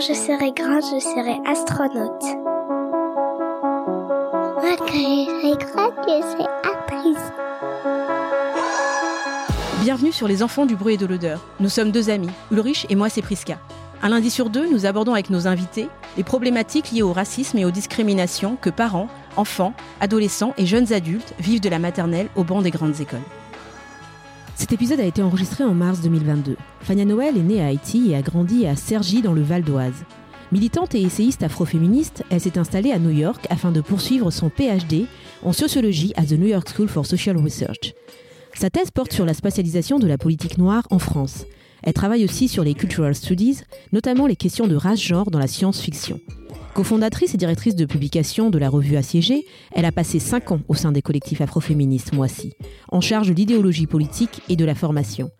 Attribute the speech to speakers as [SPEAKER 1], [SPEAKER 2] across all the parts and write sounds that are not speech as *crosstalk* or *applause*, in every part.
[SPEAKER 1] Quand je serai grande, je serai astronaute. Moi, quand je serai grande, je serai actrice.
[SPEAKER 2] Bienvenue sur Les Enfants du bruit et de l'odeur. Nous sommes deux amis, Ulrich et moi c'est Priska. Un lundi sur deux, nous abordons avec nos invités les problématiques liées au racisme et aux discriminations que parents, enfants, adolescents et jeunes adultes vivent de la maternelle au banc des grandes écoles. Cet épisode a été enregistré en mars 2022. Fania Noël est née à Haïti et a grandi à Cergy dans le Val d'Oise. Militante et essayiste afroféministe, elle s'est installée à New York afin de poursuivre son PhD en sociologie à The New York School for Social Research. Sa thèse porte sur la spatialisation de la politique noire en France. Elle travaille aussi sur les cultural studies, notamment les questions de race-genre dans la science-fiction. Cofondatrice et directrice de publication de la revue Assiégée, elle a passé cinq ans au sein des collectifs afroféministes Moissy, en charge de l'idéologie politique et de la formation.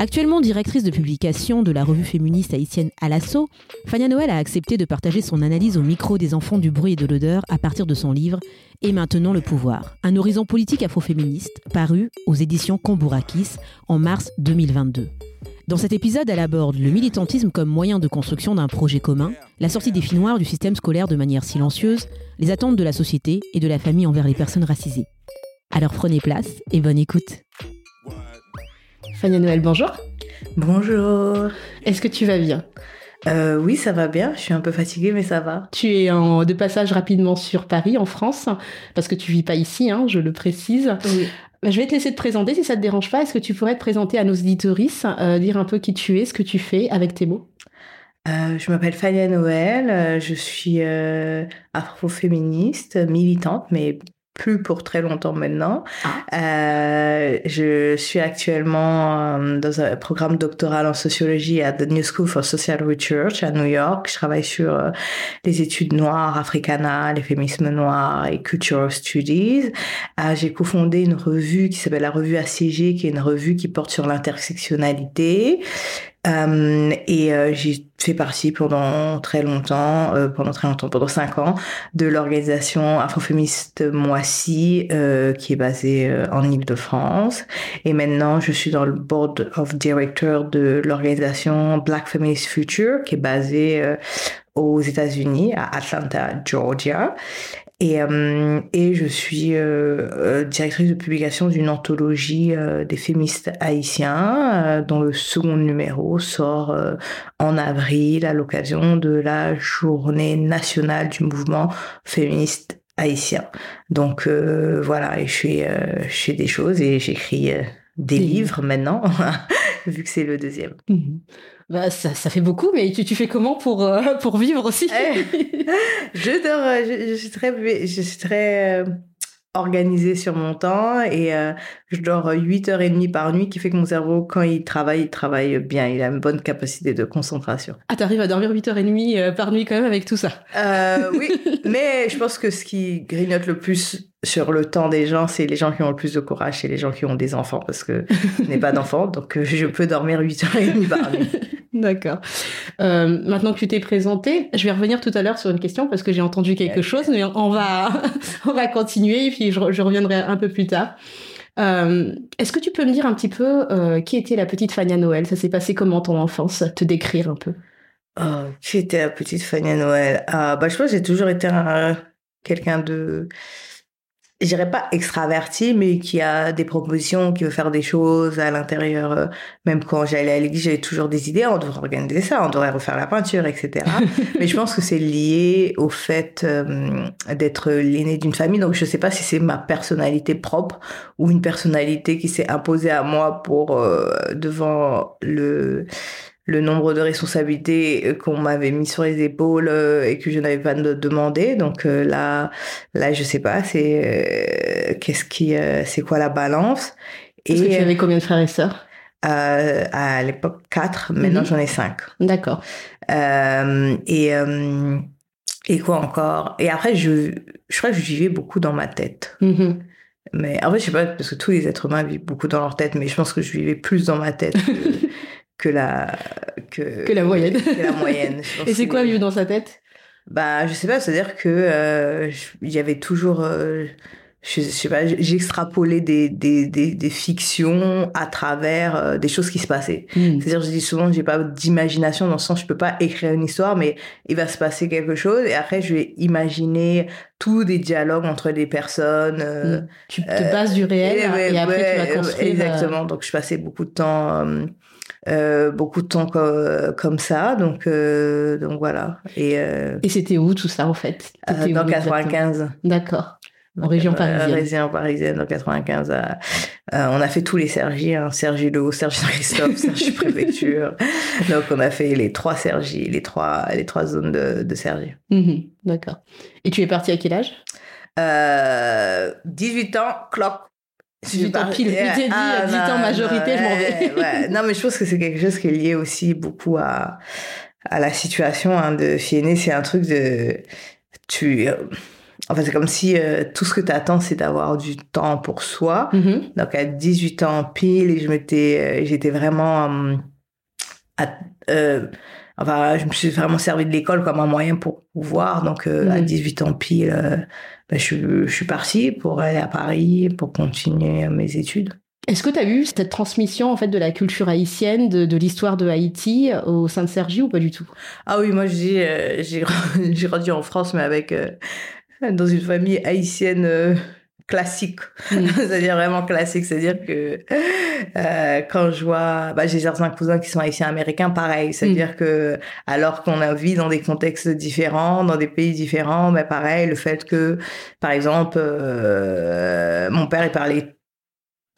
[SPEAKER 2] Actuellement directrice de publication de la revue féministe haïtienne Alasso, Fania Noël a accepté de partager son analyse au micro des enfants du bruit et de l'odeur à partir de son livre Et maintenant le pouvoir, un horizon politique afroféministe, paru aux éditions Cambourakis en mars 2022. Dans cet épisode, elle aborde le militantisme comme moyen de construction d'un projet commun, la sortie des filles noires du système scolaire de manière silencieuse, les attentes de la société et de la famille envers les personnes racisées. Alors prenez place et bonne écoute. Fania Noël, bonjour.
[SPEAKER 3] Bonjour.
[SPEAKER 2] Est-ce que tu vas bien?
[SPEAKER 3] Euh, oui, ça va bien. Je suis un peu fatiguée, mais ça va.
[SPEAKER 2] Tu es en, de passage rapidement sur Paris, en France, parce que tu vis pas ici, hein, je le précise.
[SPEAKER 3] Oui.
[SPEAKER 2] Bah, je vais te laisser te présenter si ça te dérange pas. Est-ce que tu pourrais te présenter à nos éditoristes, euh, dire un peu qui tu es, ce que tu fais avec tes mots?
[SPEAKER 3] Euh, je m'appelle Fania Noël. euh, Je suis afroféministe, militante, mais plus pour très longtemps maintenant. Euh, je suis actuellement euh, dans un programme doctoral en sociologie à The New School for Social Research à New York. Je travaille sur euh, les études noires, africana, les féminismes noirs et cultural studies. Euh, J'ai cofondé une revue qui s'appelle la revue Assiégée, qui est une revue qui porte sur l'intersectionnalité. Euh, et euh, j'ai fait partie pendant très longtemps, euh, pendant très longtemps, pendant cinq ans, de l'organisation afroféministe Moissy, euh, qui est basée euh, en Ile-de-France. Et maintenant, je suis dans le board of director de l'organisation Black Feminist Future, qui est basée aux États-Unis, à Atlanta, Georgia. Et, euh, et je suis euh, euh, directrice de publication d'une anthologie euh, des féministes haïtiens, dont le second numéro sort en avril à l'occasion de la journée nationale du mouvement féministe haïtien. Donc voilà, et je fais, je fais des choses et j'écris des
[SPEAKER 2] Des
[SPEAKER 3] livres maintenant, *laughs* vu que c'est le deuxième.
[SPEAKER 2] Bah, ça, ça fait beaucoup, mais tu, tu fais comment pour, euh, *laughs* pour vivre aussi
[SPEAKER 3] Eh, je dors, je, je suis très, je suis très euh, organisée sur mon temps et euh, je dors 8h30 par nuit, qui fait que mon cerveau, quand il travaille, il travaille bien. Il a une bonne capacité de concentration.
[SPEAKER 2] Ah, t'arrives à dormir 8h30 euh, par nuit quand même avec tout ça?
[SPEAKER 3] Oui, *laughs* mais je pense que ce qui grignote le plus sur le temps des gens, c'est les gens qui ont le plus de courage, c'est les gens qui ont des enfants, parce que je n'ai pas d'enfants, donc je peux dormir 8h30 par nuit. *laughs*
[SPEAKER 2] D'accord. Euh, maintenant que tu t'es présenté, je vais revenir tout à l'heure sur une question parce que j'ai entendu quelque chose, mais on va, *laughs* on va continuer et puis je, je reviendrai un peu plus tard. Euh, Est-ce que tu peux me dire un petit peu euh, qui était la petite Fania Noël? Ça s'est passé comment ton enfance? Te décrire un peu.
[SPEAKER 3] Oh, qui était la petite Fanny à Noël? Ah, bah, je pense que j'ai toujours été un- quelqu'un de, je dirais pas extraverti, mais qui a des propositions, qui veut faire des choses à l'intérieur. euh, Même quand j'allais à l'église, j'avais toujours des idées. On devrait organiser ça, on devrait refaire la peinture, etc. *laughs* mais je pense que c'est lié au fait euh, d'être l'aîné d'une famille. Donc je sais pas si c'est ma personnalité propre ou une personnalité qui s'est imposée à moi pour euh, devant le le nombre de responsabilités qu'on m'avait mis sur les épaules et que je n'avais pas demandé. Donc là, là, je sais pas, c'est qu'est-ce qui, c'est quoi la balance?
[SPEAKER 2] Et que tu avais combien de frères et sœurs?
[SPEAKER 3] À l'époque, quatre. Maintenant, mhm. j'en ai cinq.
[SPEAKER 2] D'accord.
[SPEAKER 3] et et quoi encore? Et après, je, je crois que je vivais beaucoup dans ma tête. Mhm. Mais en fait, je sais pas, parce que tous les êtres humains vivent beaucoup dans leur tête, mais je pense que je vivais plus dans ma tête *laughs* que, la
[SPEAKER 2] que, que la moyenne.
[SPEAKER 3] Que la moyenne. *laughs*
[SPEAKER 2] Et c'est quoi vivre dans sa tête?
[SPEAKER 3] Bah, je sais pas, c'est-à-dire que euh, avait toujours. Euh, je, sais pas, j'extrapolais des, des, des, des, fictions à travers euh, des choses qui se passaient. Hmm. C'est-à-dire, je dis souvent, j'ai pas d'imagination dans le sens, je peux pas écrire une histoire, mais il va se passer quelque chose et après, je vais imaginer tous des dialogues entre des personnes. Euh,
[SPEAKER 2] hmm. Tu te euh, bases du réel et, après, tu vas construire.
[SPEAKER 3] Exactement. Donc, je passais beaucoup de temps. Euh, beaucoup de temps comme, ça, donc donc voilà. Et,
[SPEAKER 2] et c'était où tout ça en fait?
[SPEAKER 3] Dans 95.
[SPEAKER 2] D'accord. En région parisienne.
[SPEAKER 3] région parisienne, en 95. Euh, on a fait tous les Sergi, hein, Sergi Le Haut, Sergi Christophe, *laughs* Sergi Préfecture. Donc on a fait les trois Sergi, les trois, les trois zones de, de Sergi.
[SPEAKER 2] Mhm, d'accord. Et tu es parti à quel âge?
[SPEAKER 3] Euh, 18 ans, clock.
[SPEAKER 2] 18 ans pile, je dit, ah, 18 ans majorité, je m'en vais.
[SPEAKER 3] ouais. *laughs* Non, mais je pense que c'est quelque chose qui est lié aussi beaucoup à, à la situation hein, de fille C'est un truc de... Tu Enfin, c'est comme si euh, tout ce que tu attends, c'est d'avoir du temps pour soi. Mm-hmm. Donc, à 18 ans pile, euh, j'étais vraiment, euh, enfin, je me suis vraiment servi de l'école comme un moyen pour pouvoir. Donc, à 18 mm-hmm. ans pile, ben, je, je, suis partie pour aller à Paris, pour continuer mes études.
[SPEAKER 2] Est-ce que tu as vu cette transmission en fait de la culture haïtienne, de, de l'histoire de Haïti au sein de Sergi ou pas du tout?
[SPEAKER 3] Ah oui, moi j'ai *laughs* j'ai grandi en France, mais avec dans une famille haïtienne euh, classique, mm. *laughs* c'est-à-dire vraiment classique, c'est-à-dire que euh, quand je vois, bah, j'ai certains cousins qui sont haïtiens américains, pareil, c'est-à-dire mm. que alors qu'on a vit dans des contextes différents, dans des pays différents, mais pareil, le fait que, par exemple, euh, mon père il parlait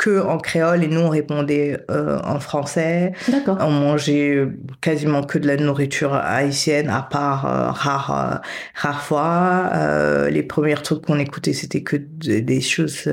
[SPEAKER 3] que en créole et nous on répondait euh, en français.
[SPEAKER 2] D'accord.
[SPEAKER 3] On mangeait quasiment que de la nourriture haïtienne à part euh, rare euh, fois. Euh, les premiers trucs qu'on écoutait c'était que des choses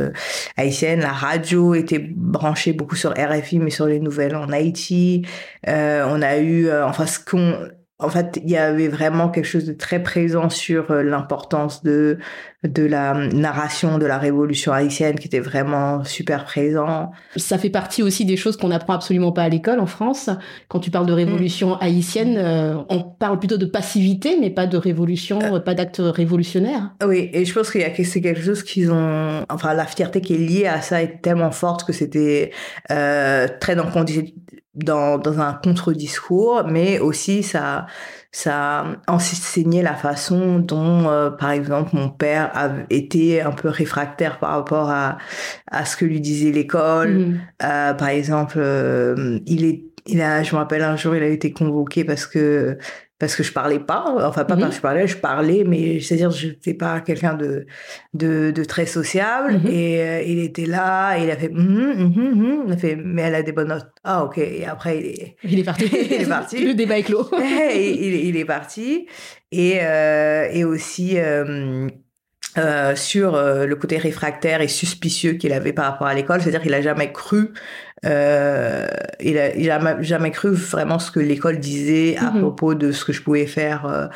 [SPEAKER 3] haïtiennes. La radio était branchée beaucoup sur RFI mais sur les nouvelles en Haïti. on a eu enfin ce qu'on en fait, il y avait vraiment quelque chose de très présent sur euh, l'importance de de la narration de la révolution haïtienne qui était vraiment super présent.
[SPEAKER 2] Ça fait partie aussi des choses qu'on n'apprend absolument pas à l'école en France. Quand tu parles de révolution mm. haïtienne, euh, on parle plutôt de passivité, mais pas de révolution, euh. pas d'acte révolutionnaire.
[SPEAKER 3] Oui, et je pense qu'il y a c'est quelque chose qu'ils ont, enfin la fierté qui est liée à ça est tellement forte que c'était très dans dans, dans un contre-discours, mais aussi ça, ça enseignait la façon dont, euh, par exemple, mon père a été un peu réfractaire par rapport à, à ce que lui disait l'école. Mmh. Euh, par exemple, euh, il est, il a, je me rappelle un jour, il a été convoqué parce que parce que je parlais pas, enfin pas parce mhm. que je parlais, je parlais, mais c'est-à-dire je n'étais pas quelqu'un de, de, de très sociable. Mhm. Et euh, il était là, et il a fait, mm il a fait, mais elle a des bonnes notes. Ah ok. Et après il est,
[SPEAKER 2] il est parti. *laughs*
[SPEAKER 3] il est parti.
[SPEAKER 2] Le débat est clos. *laughs*
[SPEAKER 3] il, il, est parti. Et euh, et aussi. Euh, euh, sur euh, le côté réfractaire et suspicieux qu'il avait par rapport à l'école, c'est-à-dire qu'il a jamais cru, euh, il, a, il a jamais cru vraiment ce que l'école disait à mhm. propos de ce que je pouvais faire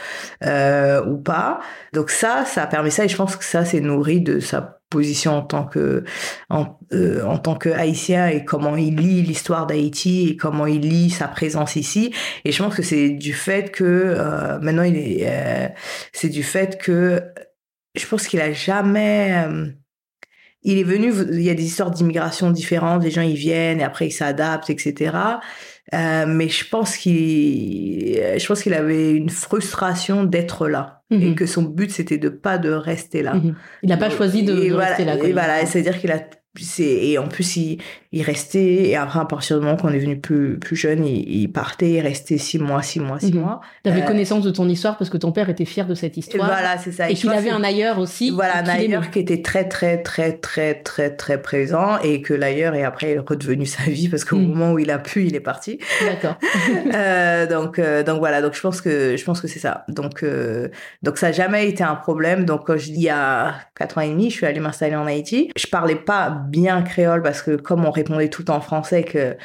[SPEAKER 3] euh, ou pas. Donc ça, ça a permis ça et je pense que ça c'est nourri de sa position en tant que en, en tant que haïtien et comment il lit l'histoire d'Haïti et comment il lit sa présence ici et je pense que c'est du fait que maintenant il est c'est du fait que je pense qu'il a jamais. Euh, il est venu. Il y a des histoires d'immigration différentes. Les gens ils viennent et après ils s'adaptent, etc. Euh, mais je pense qu'il, je pense qu'il avait une frustration d'être là et mhm. que son but c'était de pas de rester là.
[SPEAKER 2] Mhm. Il n'a pas choisi de, rester là.
[SPEAKER 3] Et voilà, c'est-à-dire qu'il a et en plus il, il restait et après à partir du moment qu'on est venu plus plus jeune il, il, partait il restait six mois six mois six
[SPEAKER 2] Mhm.
[SPEAKER 3] mois
[SPEAKER 2] T'avais
[SPEAKER 3] Euh,
[SPEAKER 2] connaissance de ton histoire parce que ton père était fier de cette histoire.
[SPEAKER 3] voilà c'est ça
[SPEAKER 2] Et
[SPEAKER 3] je
[SPEAKER 2] qu'il avait un ailleurs aussi.
[SPEAKER 3] voilà un ailleurs qui était très très très très très très présent et que l'ailleurs est après redevenu sa vie parce qu'au
[SPEAKER 2] Mm.
[SPEAKER 3] moment où il a pu il est parti
[SPEAKER 2] D'accord. *laughs*
[SPEAKER 3] Euh, donc euh, donc voilà donc je pense que je pense que c'est ça donc euh, donc ça n'a jamais été un problème donc quand je dis il y a quatre ans et demi je suis allée m'installer en Haïti je parlais pas bien créole parce que comme on répondait tout en français que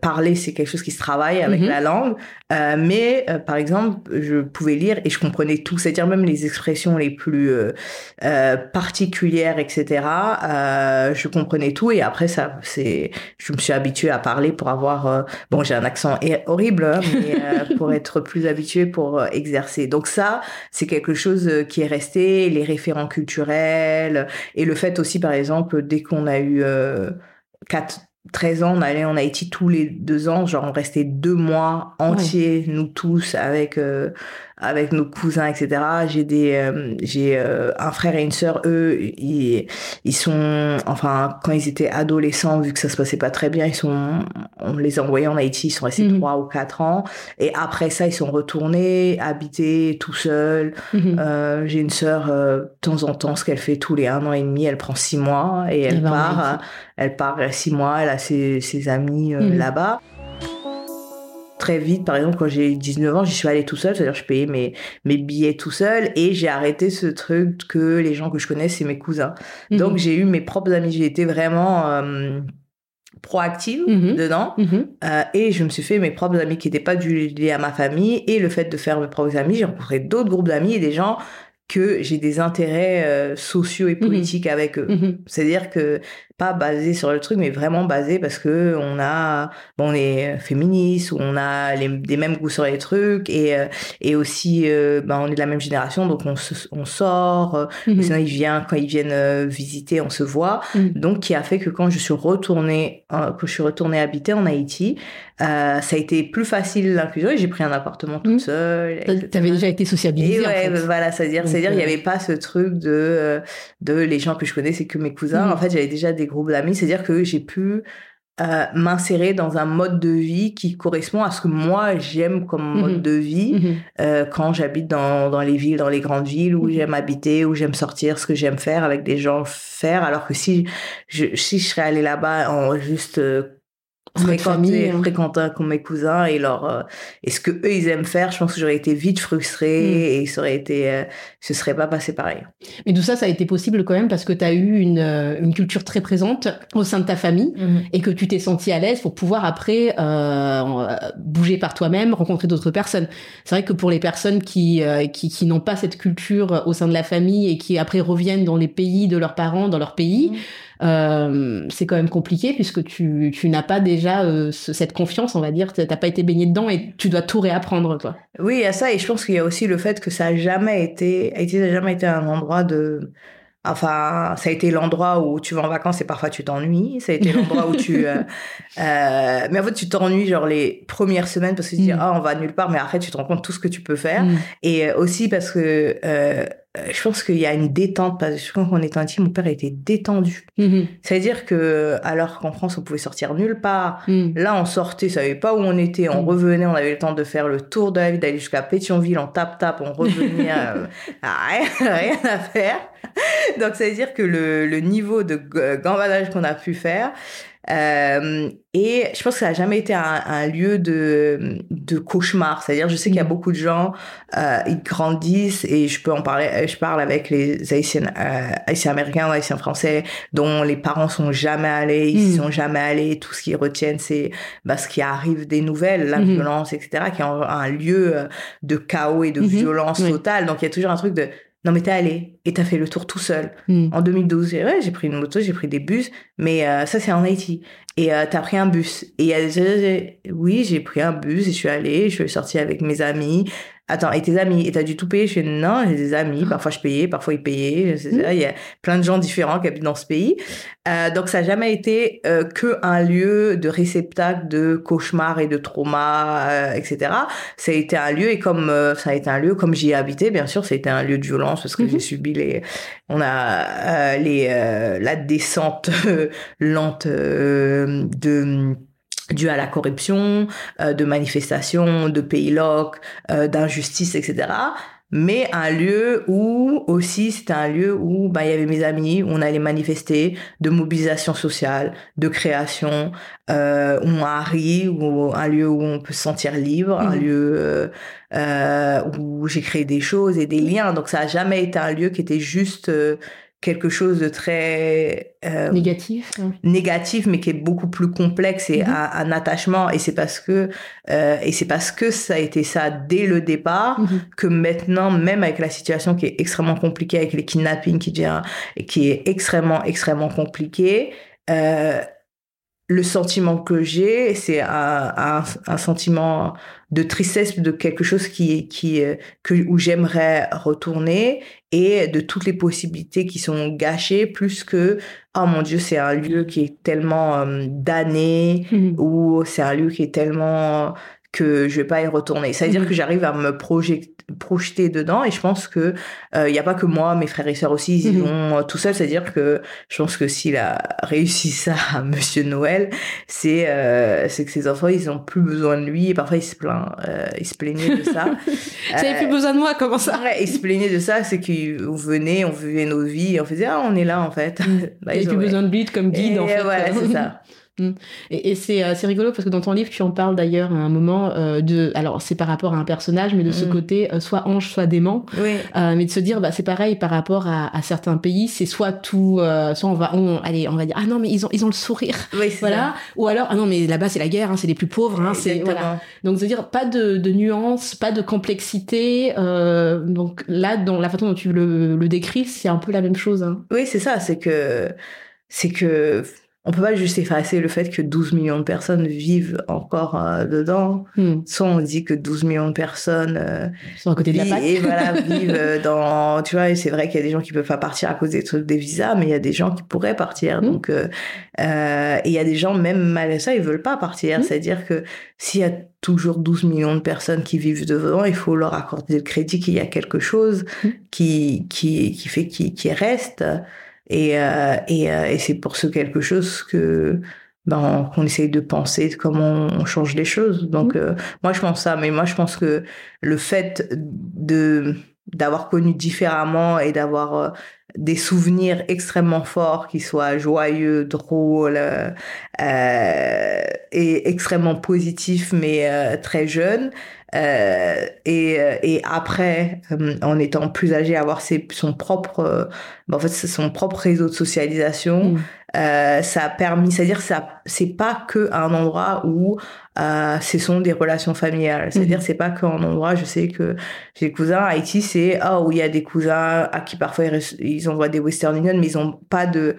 [SPEAKER 3] parler c'est quelque chose qui se travaille avec
[SPEAKER 2] Mhm.
[SPEAKER 3] la langue. Euh, mais euh, par exemple je pouvais lire et je comprenais tout c'est-à-dire même les expressions les plus euh, euh, particulières etc euh, je comprenais tout et après ça c'est je me suis habituée à parler pour avoir euh, bon j'ai un accent horrible hein, mais euh, pour *laughs* être plus habituée pour euh, exercer. Donc ça c'est quelque chose euh, qui est resté les référents culturels et le fait aussi par exemple dès qu'on a eu euh, 4 13 ans, on allait en Haïti tous les deux ans, genre on restait deux mois entiers, nous tous, avec euh, avec nos cousins, etc. J'ai des, euh, j'ai euh, un frère et une sœur, eux, ils, ils sont, enfin, quand ils étaient adolescents, vu que ça se passait pas très bien, ils sont, on les a envoyés en Haïti, ils sont restés
[SPEAKER 2] Mhm.
[SPEAKER 3] trois ou quatre ans, et après ça, ils sont retournés, habiter tout seuls.
[SPEAKER 2] Mhm.
[SPEAKER 3] Euh, j'ai une sœur, euh, de temps en temps, ce qu'elle fait tous les un an et demi, elle prend six mois et elle
[SPEAKER 2] Elle va en
[SPEAKER 3] part. Elle part six mois, elle a ses, ses amis euh,
[SPEAKER 2] Mhm.
[SPEAKER 3] là-bas. Très vite, par exemple, quand j'ai 19 ans, j'y suis allée tout seul, c'est-à-dire je payais mes, mes billets tout seul et j'ai arrêté ce truc que les gens que je connais, c'est mes cousins.
[SPEAKER 2] Mhm.
[SPEAKER 3] Donc j'ai eu mes propres amis, j'ai été vraiment euh, proactive
[SPEAKER 2] Mhm.
[SPEAKER 3] dedans.
[SPEAKER 2] Mhm.
[SPEAKER 3] Euh, et je me suis fait mes propres amis qui n'étaient pas du liés à ma famille. Et le fait de faire mes propres amis, j'ai rencontré d'autres groupes d'amis et des gens que j'ai des intérêts euh, sociaux et politiques avec eux. C'est-à-dire que pas basé sur le truc, mais vraiment basé parce que on a, bon, on est féministe, ou on a les, des mêmes goûts sur les trucs, et, euh, et aussi, euh, ben, on est de la même génération, donc on, se- on sort, euh,
[SPEAKER 2] Mhm.
[SPEAKER 3] sinon ils viennent, quand ils viennent visiter, on se voit.
[SPEAKER 2] Mhm.
[SPEAKER 3] Donc, qui a fait que quand je suis retournée, euh, que je suis retournée habiter en Haïti, euh, ça a été plus facile l'inclusion et j'ai pris un appartement toute
[SPEAKER 2] Mhm.
[SPEAKER 3] seule. Etc.
[SPEAKER 2] T'avais déjà été sociabilisée.
[SPEAKER 3] Et
[SPEAKER 2] en
[SPEAKER 3] ouais,
[SPEAKER 2] fait.
[SPEAKER 3] voilà, c'est-à-dire,
[SPEAKER 2] Donc,
[SPEAKER 3] c'est-à-dire, il y
[SPEAKER 2] euh,
[SPEAKER 3] avait pas ce truc de, de les gens que je connais, c'est que mes cousins. En fait, j'avais déjà des groupes d'amis, c'est-à-dire que j'ai pu euh, m'insérer dans un mode de vie qui correspond à ce que moi j'aime comme
[SPEAKER 2] Mhm.
[SPEAKER 3] mode de vie
[SPEAKER 2] Mhm.
[SPEAKER 3] euh, quand j'habite dans, dans les villes, dans les grandes villes où
[SPEAKER 2] Mhm.
[SPEAKER 3] j'aime habiter, où j'aime sortir, ce que j'aime faire avec des gens faire. Alors que si je, si je serais allée là-bas en juste euh, fréquenter, fréquenter comme mes cousins et leur euh, et ce que eux ils aiment faire, je pense que j'aurais été vite frustrée
[SPEAKER 2] Mhm.
[SPEAKER 3] et ça aurait été, euh, ce serait pas passé pareil.
[SPEAKER 2] Mais tout ça, ça a été possible quand même parce que tu as eu une, euh, une culture très présente au sein de ta famille et que tu t'es senti à l'aise pour pouvoir après euh, bouger par toi-même, rencontrer d'autres personnes. C'est vrai que pour les personnes qui, euh, qui, qui n'ont pas cette culture au sein de la famille et qui après reviennent dans les pays de leurs parents, dans leur pays,
[SPEAKER 3] Mhm.
[SPEAKER 2] Euh, c'est quand même compliqué puisque tu, tu n'as pas déjà euh, ce- cette confiance, on va dire, t'as pas été baigné dedans et tu dois tout réapprendre, quoi.
[SPEAKER 3] Oui, il y a ça, et je pense qu'il y a aussi le fait que ça a jamais été, Haïti n'a jamais été un endroit de, enfin, ça a été l'endroit où tu vas en vacances et parfois tu t'ennuies, ça a été l'endroit où tu, euh, *laughs* euh, mais en fait tu t'ennuies genre les premières semaines parce que tu te dis
[SPEAKER 2] Mm.
[SPEAKER 3] ah on va nulle part, mais après tu te rends compte tout ce que tu peux faire,
[SPEAKER 2] Mm.
[SPEAKER 3] et aussi parce que euh, je pense qu'il y a une détente, parce que quand on était petit, mon père était détendu.
[SPEAKER 2] Mhm.
[SPEAKER 3] C'est-à-dire que, alors qu'en France, on pouvait sortir nulle part,
[SPEAKER 2] Mm.
[SPEAKER 3] Là, on sortait, on savait pas où on était, on
[SPEAKER 2] Mm.
[SPEAKER 3] revenait, on avait le temps de faire le tour de la ville, d'aller jusqu'à Pétionville, on tape-tape, on revenait, euh, *laughs* à rien, rien à faire. Donc, ça veut dire que le, le niveau de gambadage qu'on a pu faire, euh, et je pense que ça n'a jamais été un, un lieu de, de cauchemar. C'est-à-dire, je sais qu'il y a
[SPEAKER 2] Mm.
[SPEAKER 3] beaucoup de gens, euh, ils grandissent, et je peux en parler, euh, je parle avec les Haïtiens, euh, Haïtiens américains ou Haïtiens français, dont les parents sont jamais allés, ils
[SPEAKER 2] Mm.
[SPEAKER 3] sont jamais allés, tout ce qu'ils retiennent, c'est bah, ce qui arrive des nouvelles, la
[SPEAKER 2] Mhm.
[SPEAKER 3] violence, etc., qui est un, un lieu euh, de chaos et de
[SPEAKER 2] Mhm.
[SPEAKER 3] violence totale. Donc il y a toujours un truc de non mais t'es allé et t'as fait le tour tout seul.
[SPEAKER 2] Mm.
[SPEAKER 3] En 2012, j'ai- ouais, j'ai pris une moto, j'ai pris des bus, mais euh, ça c'est en Haïti. Et euh, t'as pris un bus. Et il y a des- oui, j'ai pris un bus et je suis allée, je suis sortie avec mes amis. Attends, et tes amis, et t'as dû tout payer? Je fais, non, j'ai des amis, parfois je payais, parfois ils payaient, il y a plein de gens différents qui habitent dans ce pays. Euh, donc ça n'a jamais été euh, que un lieu de réceptacle de cauchemars et de traumas, euh, etc. Ça a été un lieu, et comme euh, ça a été un lieu, comme j'y ai habité, bien sûr, ça a été un lieu de violence parce que j'ai subi les, on a euh, les, euh, la descente *laughs* lente euh, de dû à la corruption, euh, de manifestations, de pays locs, euh, d'injustice, etc. Mais un lieu où aussi c'était un lieu où bah, il y avait mes amis, où on allait manifester, de mobilisation sociale, de création, euh, où un rit, ou un lieu où on peut se sentir libre, un
[SPEAKER 2] Mhm.
[SPEAKER 3] lieu euh, euh, où j'ai créé des choses et des liens. Donc ça a jamais été un lieu qui était juste euh, quelque chose de très euh,
[SPEAKER 2] Négatif. hein.
[SPEAKER 3] négatif mais qui est beaucoup plus complexe et
[SPEAKER 2] Mhm.
[SPEAKER 3] un, un attachement et c'est parce que euh, et c'est parce que ça a été ça dès le départ
[SPEAKER 2] Mhm.
[SPEAKER 3] que maintenant même avec la situation qui est extrêmement compliquée avec les kidnappings qui devient qui est extrêmement extrêmement compliquée euh, le sentiment que j'ai c'est un, un, un sentiment de tristesse de quelque chose qui qui euh, que où j'aimerais retourner et de toutes les possibilités qui sont gâchées plus que oh mon dieu c'est un lieu qui est tellement euh, damné
[SPEAKER 2] Mhm.
[SPEAKER 3] ou c'est un lieu qui est tellement que je vais pas y retourner. Ça veut dire
[SPEAKER 2] Mhm.
[SPEAKER 3] que j'arrive à me projet- projeter dedans et je pense que il y a pas que moi, mes frères et sœurs aussi, ils y
[SPEAKER 2] Mhm.
[SPEAKER 3] vont euh, tout seuls. C'est-à-dire que je pense que s'il a réussi ça *laughs* à Monsieur Noël, c'est euh, c'est que ses enfants ils ont plus besoin de lui et parfois il se plaint, euh, il se plaignait de ça. *laughs*
[SPEAKER 2] Vous avez plus besoin de moi, comment ça?
[SPEAKER 3] Ouais, ils se plaignaient de ça, c'est qu'on venait, on vivait nos vies, et on faisait ah on est là en fait. *laughs* Bah, ils
[SPEAKER 2] avez plus besoin de lui comme guide,
[SPEAKER 3] Et
[SPEAKER 2] en fait.
[SPEAKER 3] voilà, c'est ça.
[SPEAKER 2] Et, et c'est euh, c'est rigolo parce que dans ton livre, tu en parles d'ailleurs à un moment euh, de. Alors, c'est par rapport à un personnage, mais de ce
[SPEAKER 3] Mm.
[SPEAKER 2] côté, euh, soit ange, soit dément.
[SPEAKER 3] Oui.
[SPEAKER 2] Euh, mais de se dire, bah, c'est pareil par rapport à, à certains pays, c'est soit tout. soit on va. On, allez, on va dire, ah non, mais ils ont, ils ont le sourire.
[SPEAKER 3] Oui,
[SPEAKER 2] Voilà. Ou alors, ah non, mais là-bas, c'est la guerre, hein, c'est les plus pauvres.
[SPEAKER 3] ça.
[SPEAKER 2] Hein, c'est, voilà. Donc, c'est-à-dire, pas de, de nuances, pas de complexité. Donc là, dans la façon dont tu le, le décris, c'est un peu la même chose. Hein.
[SPEAKER 3] Oui, c'est ça, c'est que c'est que on peut pas juste effacer le fait que 12 millions de personnes vivent encore euh, dedans.
[SPEAKER 2] Hmm.
[SPEAKER 3] Soit on dit que 12 millions de personnes euh,
[SPEAKER 2] Sur un côté de la
[SPEAKER 3] et voilà, *laughs* vivent euh, dans tu vois, et c'est vrai qu'il y a des gens qui peuvent pas partir à cause des trucs des visas, mais il y a des gens qui pourraient partir.
[SPEAKER 2] Mm.
[SPEAKER 3] Donc euh, euh, et il y a des gens même malgré ça, ils veulent pas partir,
[SPEAKER 2] Mm.
[SPEAKER 3] c'est-à-dire que s'il y a toujours 12 millions de personnes qui vivent dedans, il faut leur accorder le crédit qu'il y a quelque chose
[SPEAKER 2] Mm.
[SPEAKER 3] qui qui qui fait qui qui reste et euh, et, euh, et c'est pour ce quelque chose que ben qu'on essaye de penser de comment on change les choses donc
[SPEAKER 2] Mm.
[SPEAKER 3] euh, moi je pense ça mais moi je pense que le fait de d'avoir connu différemment et d'avoir euh, des souvenirs extrêmement forts qui soient joyeux drôles euh, et extrêmement positifs mais euh, très jeunes euh, et, euh, et après, euh, en étant plus âgé, avoir ses, son propre, ben, en fait, son propre réseau de socialisation,
[SPEAKER 2] Mm.
[SPEAKER 3] euh, ça a permis, c'est-à-dire, ça, c'est pas que un endroit où euh, ce sont des relations familiales. C'est-à-dire,
[SPEAKER 2] Mhm.
[SPEAKER 3] c'est pas qu'un endroit. Je sais que j'ai des cousins à Haïti, c'est ah où il y a des cousins à qui parfois ils, ils envoient des Western Union, mais ils ont pas de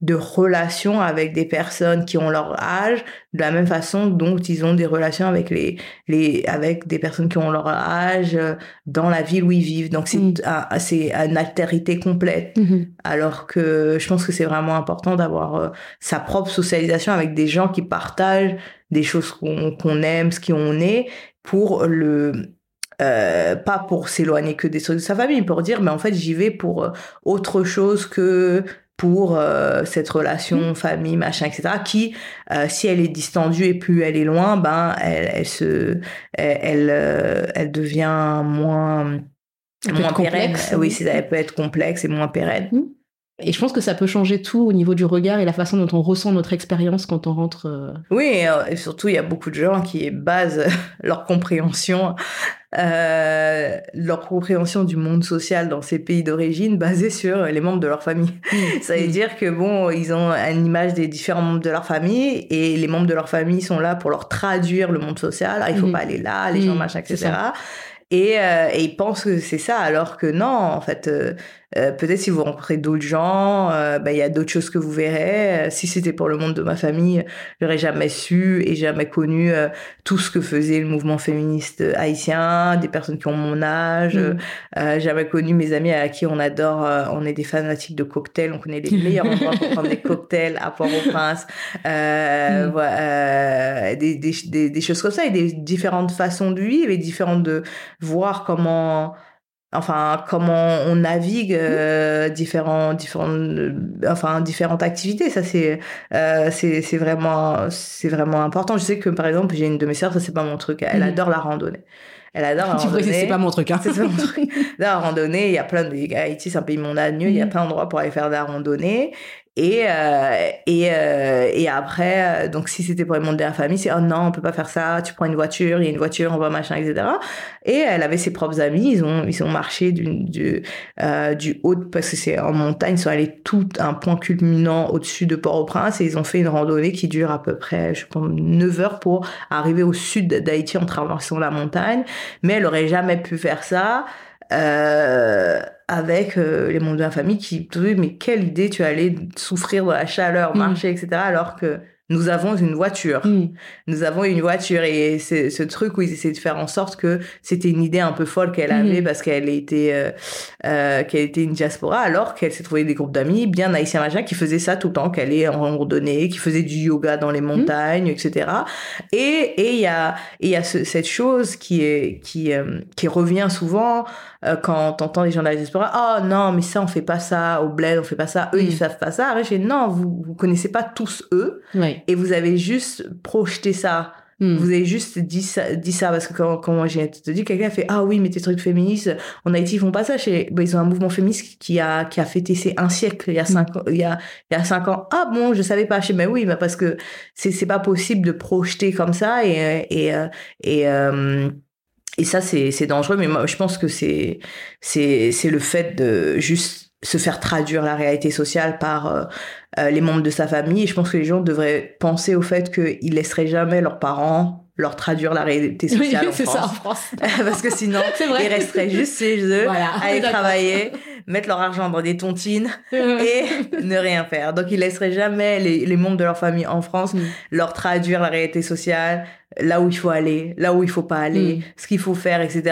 [SPEAKER 3] de relations avec des personnes qui ont leur âge de la même façon dont ils ont des relations avec les les avec des personnes qui ont leur âge euh, dans la ville où ils vivent donc c'est
[SPEAKER 2] Mm.
[SPEAKER 3] un- c'est une altérité complète
[SPEAKER 2] Mhm.
[SPEAKER 3] alors que je pense que c'est vraiment important d'avoir euh, sa propre socialisation avec des gens qui partagent des choses qu'on qu'on aime ce qui on est pour le euh, pas pour s'éloigner que des trucs de sa famille pour dire mais en fait j'y vais pour euh, autre chose que pour euh, cette relation famille machin etc qui euh, si elle est distendue et plus elle est loin ben elle, elle se elle elle, euh, elle devient moins pérenne
[SPEAKER 2] complexe.
[SPEAKER 3] oui c'est elle peut être complexe et moins pérenne
[SPEAKER 2] Et je pense que ça peut changer tout au niveau du regard et la façon dont on ressent notre expérience quand on rentre.
[SPEAKER 3] Oui, et surtout, il y a beaucoup de gens qui basent *laughs* leur compréhension, euh, leur compréhension du monde social dans ces pays d'origine *laughs* basée sur les membres de leur famille. *laughs* Ça veut
[SPEAKER 2] Mm.
[SPEAKER 3] dire que bon, ils ont une image des différents membres de leur famille et les membres de leur famille sont là pour leur traduire le monde social. Ah, il faut
[SPEAKER 2] Mhm.
[SPEAKER 3] pas aller là, les gens machin, etc. Et, euh, et ils pensent que c'est ça, alors que non, en fait, euh, euh, peut-être si vous rencontrez d'autres gens, euh, bah, il y a d'autres choses que vous verrez. Euh, si c'était pour le monde de ma famille, j'aurais jamais su et jamais connu tout ce que faisait le mouvement féministe haïtien, des personnes qui ont mon âge. Mm. jamais connu mes amis à qui on adore, on est des fanatiques de cocktails, on connaît les *laughs* meilleurs endroits pour prendre des cocktails à Port-au-Prince, mm. voilà, des, des, des, des, choses comme ça et des différentes façons de vivre et différentes de voir comment enfin comment on navigue euh, différents différents euh, enfin différentes activités ça c'est euh, c'est c'est vraiment c'est vraiment important je sais que par exemple j'ai une de mes sœurs ça c'est pas mon truc elle mhm. adore la randonnée elle adore la randonnée.
[SPEAKER 2] c'est pas mon truc. Hein.
[SPEAKER 3] C'est pas mon *laughs* truc. la randonnée, il y a plein de... Haïti, c'est un pays montagneux, il y a mhm. plein d'endroits pour aller faire de la randonnée. Et, euh, et, euh, et après, euh, donc si c'était pour les membres de la famille, c'est oh non, on peut pas faire ça, tu prends une voiture, il y a une voiture, on va machin, etc. Et elle avait ses propres amis, ils ont, ils ont marché du, du, euh, du haut, parce que c'est en montagne, ils sont allés tout un point culminant au-dessus de Port-au-Prince et ils ont fait une randonnée qui dure à peu près, je pense, 9 heures pour arriver au sud d'Haïti en traversant la montagne. Mais elle aurait jamais pu faire ça. Euh, avec euh, les membres de la famille qui disaient mais quelle idée tu allais souffrir de la chaleur, mm. marcher, etc. alors que nous avons une voiture. Mm. Nous avons une voiture et c'est ce truc où ils essaient de faire en sorte que c'était une idée un peu folle qu'elle avait mm. parce qu'elle était euh, euh, qu'elle était une diaspora alors qu'elle s'est trouvée des groupes d'amis bien haïtiens machin qui faisaient ça tout le temps qu'elle est en randonnée, qui faisait du yoga dans les montagnes, etc. Et et il y a il y a cette chose qui est qui euh, qui revient souvent euh, quand t'entends les gens de la diaspora, oh non, mais ça, on fait pas ça au bled, on fait pas ça, eux, ils savent pas ça. Arrête, non, vous, vous connaissez pas tous eux. Et vous avez juste projeté ça. Hmm. Vous avez juste dit ça, dit ça parce que quand, quand moi j'ai te dit, quelqu'un fait ah oui mais tes trucs féministes en Haïti ils font pas ça. Chez, bah, ils ont un mouvement féministe qui a qui a fêté ses un siècle il y a cinq ans, il y a il y a cinq ans. Ah bon je savais pas. Je mais oui mais parce que c'est c'est pas possible de projeter comme ça et et et, et euh, et ça, c'est dangereux, mais moi, je pense que c'est c'est le fait de juste se faire traduire la réalité sociale par euh, euh, les membres de sa famille. Et je pense que les gens devraient penser au fait qu'ils laisseraient jamais leurs parents leur traduire la réalité sociale oui, en, *laughs* France. Ça, en France. *laughs* Parce que sinon, ils resteraient juste chez eux, voilà, aller travailler, mettre leur argent dans des tontines *laughs* et ne rien faire. Donc, ils laisseraient jamais les, les membres de leur famille en France mm. leur traduire la réalité sociale, là où il faut aller, là où il faut pas aller, mm. ce qu'il faut faire, etc.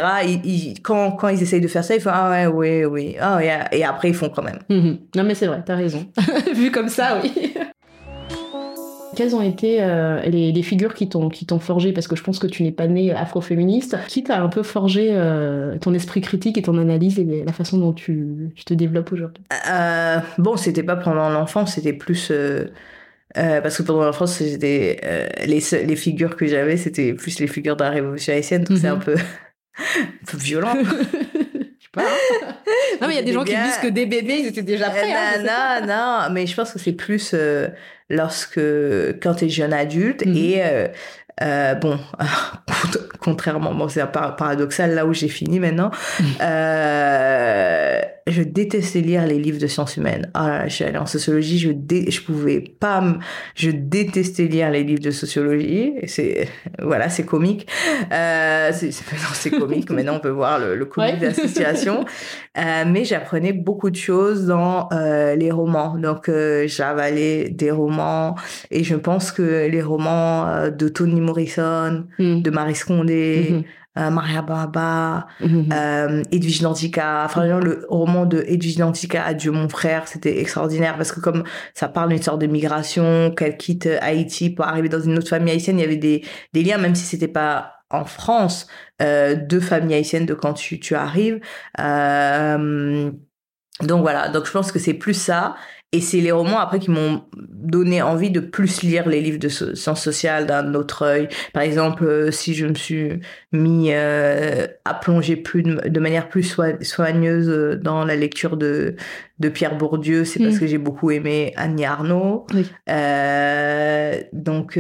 [SPEAKER 3] Ils, quand, quand ils essayent de faire ça, ils font ah ouais, oui, oui, ah et après ils font quand même.
[SPEAKER 2] Mm-hmm. Non mais c'est vrai, t'as raison. *laughs* Vu comme ça, oui. Quelles ont été euh, les, figures qui t'ont qui t'ont forgé? Parce que je pense que tu n'es pas né afroféministe, qui t'a un peu forgé euh, ton esprit critique et ton analyse et la façon dont tu, te développes aujourd'hui?
[SPEAKER 3] Euh, bon, c'était pas pendant l'enfance, c'était plus parce que pendant l'enfance, c'était les les figures que j'avais, c'était plus les figures de la révolution haïtienne, donc c'est un mhm. peu *laughs* un peu violent. *laughs*
[SPEAKER 2] Hein. non, mais il y a des gens qui disent que des bébés, ils étaient déjà prêts.
[SPEAKER 3] Hein, non, non, non, mais je pense que c'est plus lorsque quand tu es jeune adulte mhm. et euh, euh, bon, *laughs* contrairement, bon, c'est paradoxal là où j'ai fini maintenant. Euh, je détestais lire les livres de sciences humaines. Ah là, je suis allée en sociologie, je dé, je pouvais pas, je détestais lire les livres de sociologie. C'est *laughs* voilà, c'est comique. Euh, c'est *laughs* comique. Maintenant, on peut voir le, le comique de la situation. *laughs* Euh, mais j'apprenais beaucoup de choses dans euh, les romans. Donc, euh, j'avalais des romans et je pense que les romans euh, de Toni Morrison, mm. de Marie Scondé, mm-hmm. Euh, Maria Baba, mm-hmm. euh, Edwige Dantica. Enfin, le roman de Edwige Dantica, Adieu mon frère, c'était extraordinaire parce que comme ça parle d'une sorte de migration, qu'elle quitte Haïti pour arriver dans une autre famille haïtienne, il y avait des, des liens, même si c'était pas en France, euh, deux familles haïtiennes de quand tu, tu arrives. Euh, donc voilà, donc je pense que c'est plus ça. Et c'est les romans après qui m'ont donné envie de plus lire les livres de sciences sociales d'un autre œil. Par exemple, euh, si je me suis mis euh, à plonger plus de, manière plus soigneuse euh, dans la lecture de, de Pierre Bourdieu, c'est parce mm. que j'ai beaucoup aimé Annie Arnaud. donc,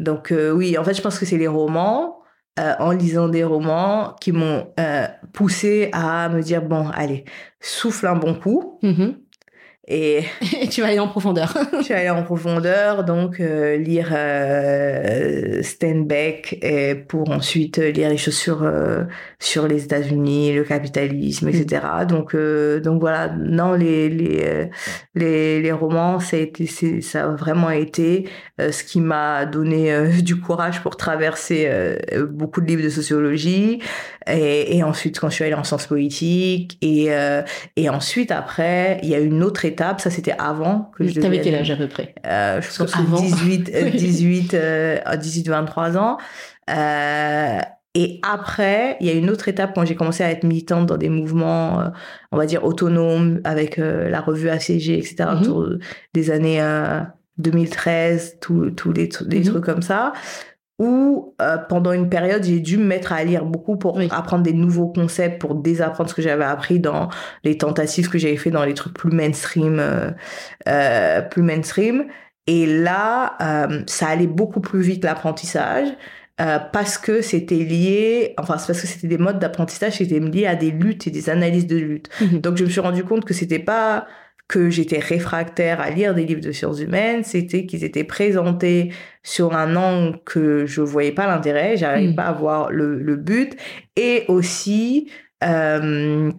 [SPEAKER 3] donc oui, en fait, je pense que c'est les romans. en lisant des romans qui m'ont poussé à me dire bon allez souffle un bon coup mm-hmm *laughs* Et,
[SPEAKER 2] tu vas aller en profondeur. *laughs*
[SPEAKER 3] je suis allée en profondeur, donc euh, lire euh, Steinbeck et pour ensuite lire les choses sur euh, les États-Unis, le capitalisme, etc. Mm. Donc euh, donc voilà, non les les les, les romans, ça a été ça a vraiment été ce qui m'a donné *laughs* du courage pour traverser beaucoup de livres de sociologie et, et, ensuite quand je suis allée en sciences politiques et et ensuite après il y a une autre étape, ça c'était avant
[SPEAKER 2] que je T'avais quel âge à peu près?
[SPEAKER 3] Euh, Je pense que 18, 18, 18, 23 ans. Euh, et après, il y a une autre étape quand j'ai commencé à être militante dans des mouvements, euh, on va dire autonomes, avec euh, la revue ACG, etc., mm-hmm. autour des années 2013, tous les, mm-hmm. trucs comme ça où euh, pendant une période j'ai dû me mettre à lire beaucoup pour apprendre des nouveaux concepts pour désapprendre ce que j'avais appris dans les tentatives que j'avais fait dans les trucs plus mainstream euh, euh, plus mainstream et là ça allait beaucoup plus vite l'apprentissage parce que c'était lié, enfin c'est parce que c'était des modes d'apprentissage qui étaient liés à des luttes et des analyses de luttes. Mhm. Donc je me suis rendu compte que c'était pas que j'étais réfractaire à lire des livres de sciences humaines, c'était qu'ils étaient présentés sur un angle que je voyais pas l'intérêt, j'arrivais mmh. pas à voir le, le, but, et aussi euh,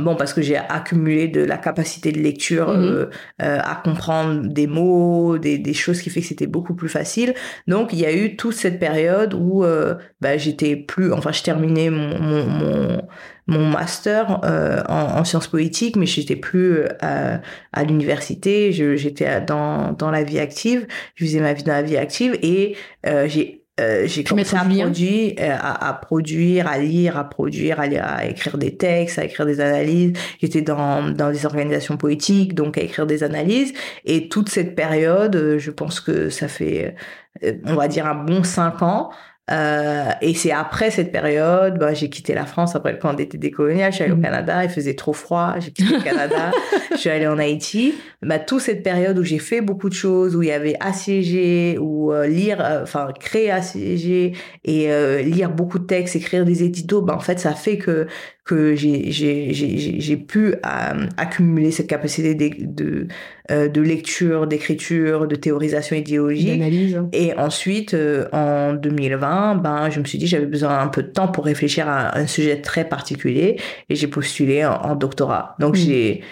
[SPEAKER 3] Bon, parce que j'ai accumulé de la capacité de lecture mmh euh, euh, à comprendre des mots, des, des choses qui fait que c'était beaucoup plus facile. Donc, il y a eu toute cette période où euh, bah, j'étais plus... Enfin, je terminais mon, mon, mon, mon master euh, en, en, sciences politiques, mais j'étais plus euh, à l'université. J'étais dans, dans la vie active. Je faisais ma vie dans la vie active et j'ai euh, j'ai commencé à produire, euh, à, à, produire, à lire, à produire, à, à, écrire des textes, à écrire des analyses. J'étais dans, dans des organisations politiques, donc à écrire des analyses. Et toute cette période, euh, je pense que ça fait, on va dire, un bon cinq ans euh, et c'est après cette période, bah, j'ai quitté la France après le camp d'été décolonial, je suis allée au mm. Canada, il faisait trop froid, j'ai quitté le Canada, *laughs* je suis allée en Haïti. Bah, toute cette période où j'ai fait beaucoup de choses, où il y avait assiégé, ou euh, lire, euh, enfin créer assiégé et lire beaucoup de textes, écrire des éditos, bah, en fait ça fait que que j'ai pu accumuler cette capacité de, de, de lecture, d'écriture, de théorisation idéologique. Et ensuite, en 2020, ben, je me suis dit j'avais besoin un peu de temps pour réfléchir à un sujet très particulier et j'ai postulé en, doctorat. Donc, mm. j'ai,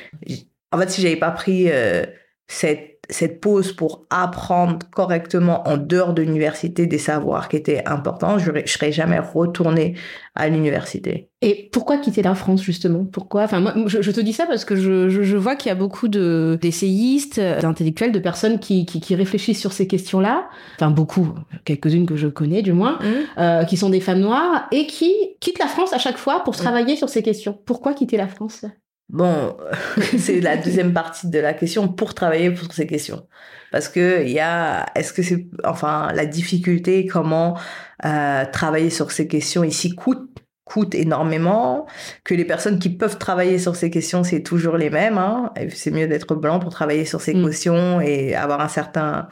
[SPEAKER 3] en fait, si j'avais pas pris euh, cette cette pause pour apprendre correctement en dehors de l'université des savoirs qui étaient importants, je ne serais jamais retournée à l'université.
[SPEAKER 2] Et pourquoi quitter la France justement? Pourquoi? Enfin, moi, je, te dis ça parce que je, je, vois qu'il y a beaucoup de d'essayistes, d'intellectuels, de personnes qui, qui, qui, réfléchissent sur ces questions-là. Enfin, beaucoup, quelques-unes que je connais du moins, mmh. euh, qui sont des femmes noires et qui quittent la France à chaque fois pour mmh. travailler sur ces questions. Pourquoi quitter la France?
[SPEAKER 3] Bon, *laughs* c'est la deuxième partie de la question pour travailler pour ces questions. Parce que il y a, est-ce que c'est, enfin, la difficulté, comment euh, travailler sur ces questions ici coûte coûte énormément, que les personnes qui peuvent travailler sur ces questions, c'est toujours les mêmes. Hein. C'est mieux d'être blanc pour travailler sur ces mm. questions et avoir un certain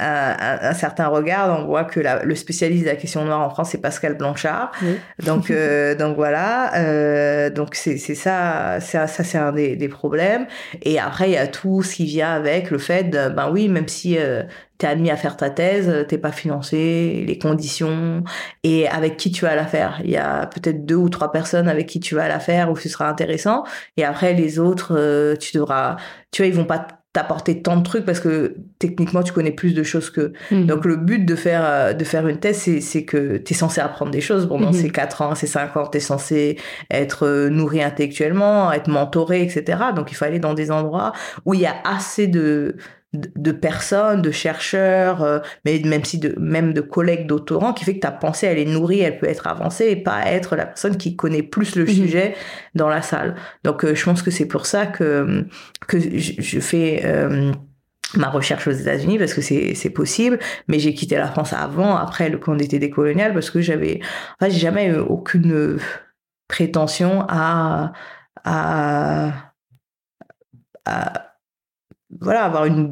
[SPEAKER 3] un, certain regard. On voit que la, le spécialiste de la question noire en France, c'est Pascal Blanchard. *laughs* Donc, euh, donc voilà. Euh, donc c'est ça, ça, ça c'est un des, des, problèmes. Et après, il y a tout ce qui vient avec le fait, de, ben oui, même si euh, t'es admis à faire ta thèse, t'es pas financé, les conditions, et avec qui tu vas la faire. Il y a peut-être deux ou trois personnes avec qui tu vas la faire où ce sera intéressant, et après les autres, euh, tu devras, tu vois, ils vont pas t'apporter tant de trucs parce que techniquement tu connais plus de choses que mhm. donc le but de faire euh, de faire une thèse c'est c'est que tu es censé apprendre des choses pendant mhm. ces quatre ans ces cinq ans tu es censé être euh, nourri intellectuellement être mentoré etc donc il faut aller dans des endroits où il y a assez de de personnes, de chercheurs, euh, mais même si de même de collègues doctorants, qui fait que ta pensée elle est nourrie, elle peut être avancée et pas être la personne qui connaît plus le mhm. sujet dans la salle. Donc euh, je pense que c'est pour ça que que je, fais euh, ma recherche aux États-Unis parce que c'est c'est possible, mais j'ai quitté la France avant, après le camp d'été décolonial parce que j'avais, en fait, j'ai jamais eu aucune prétention à, à, à voilà, avoir une,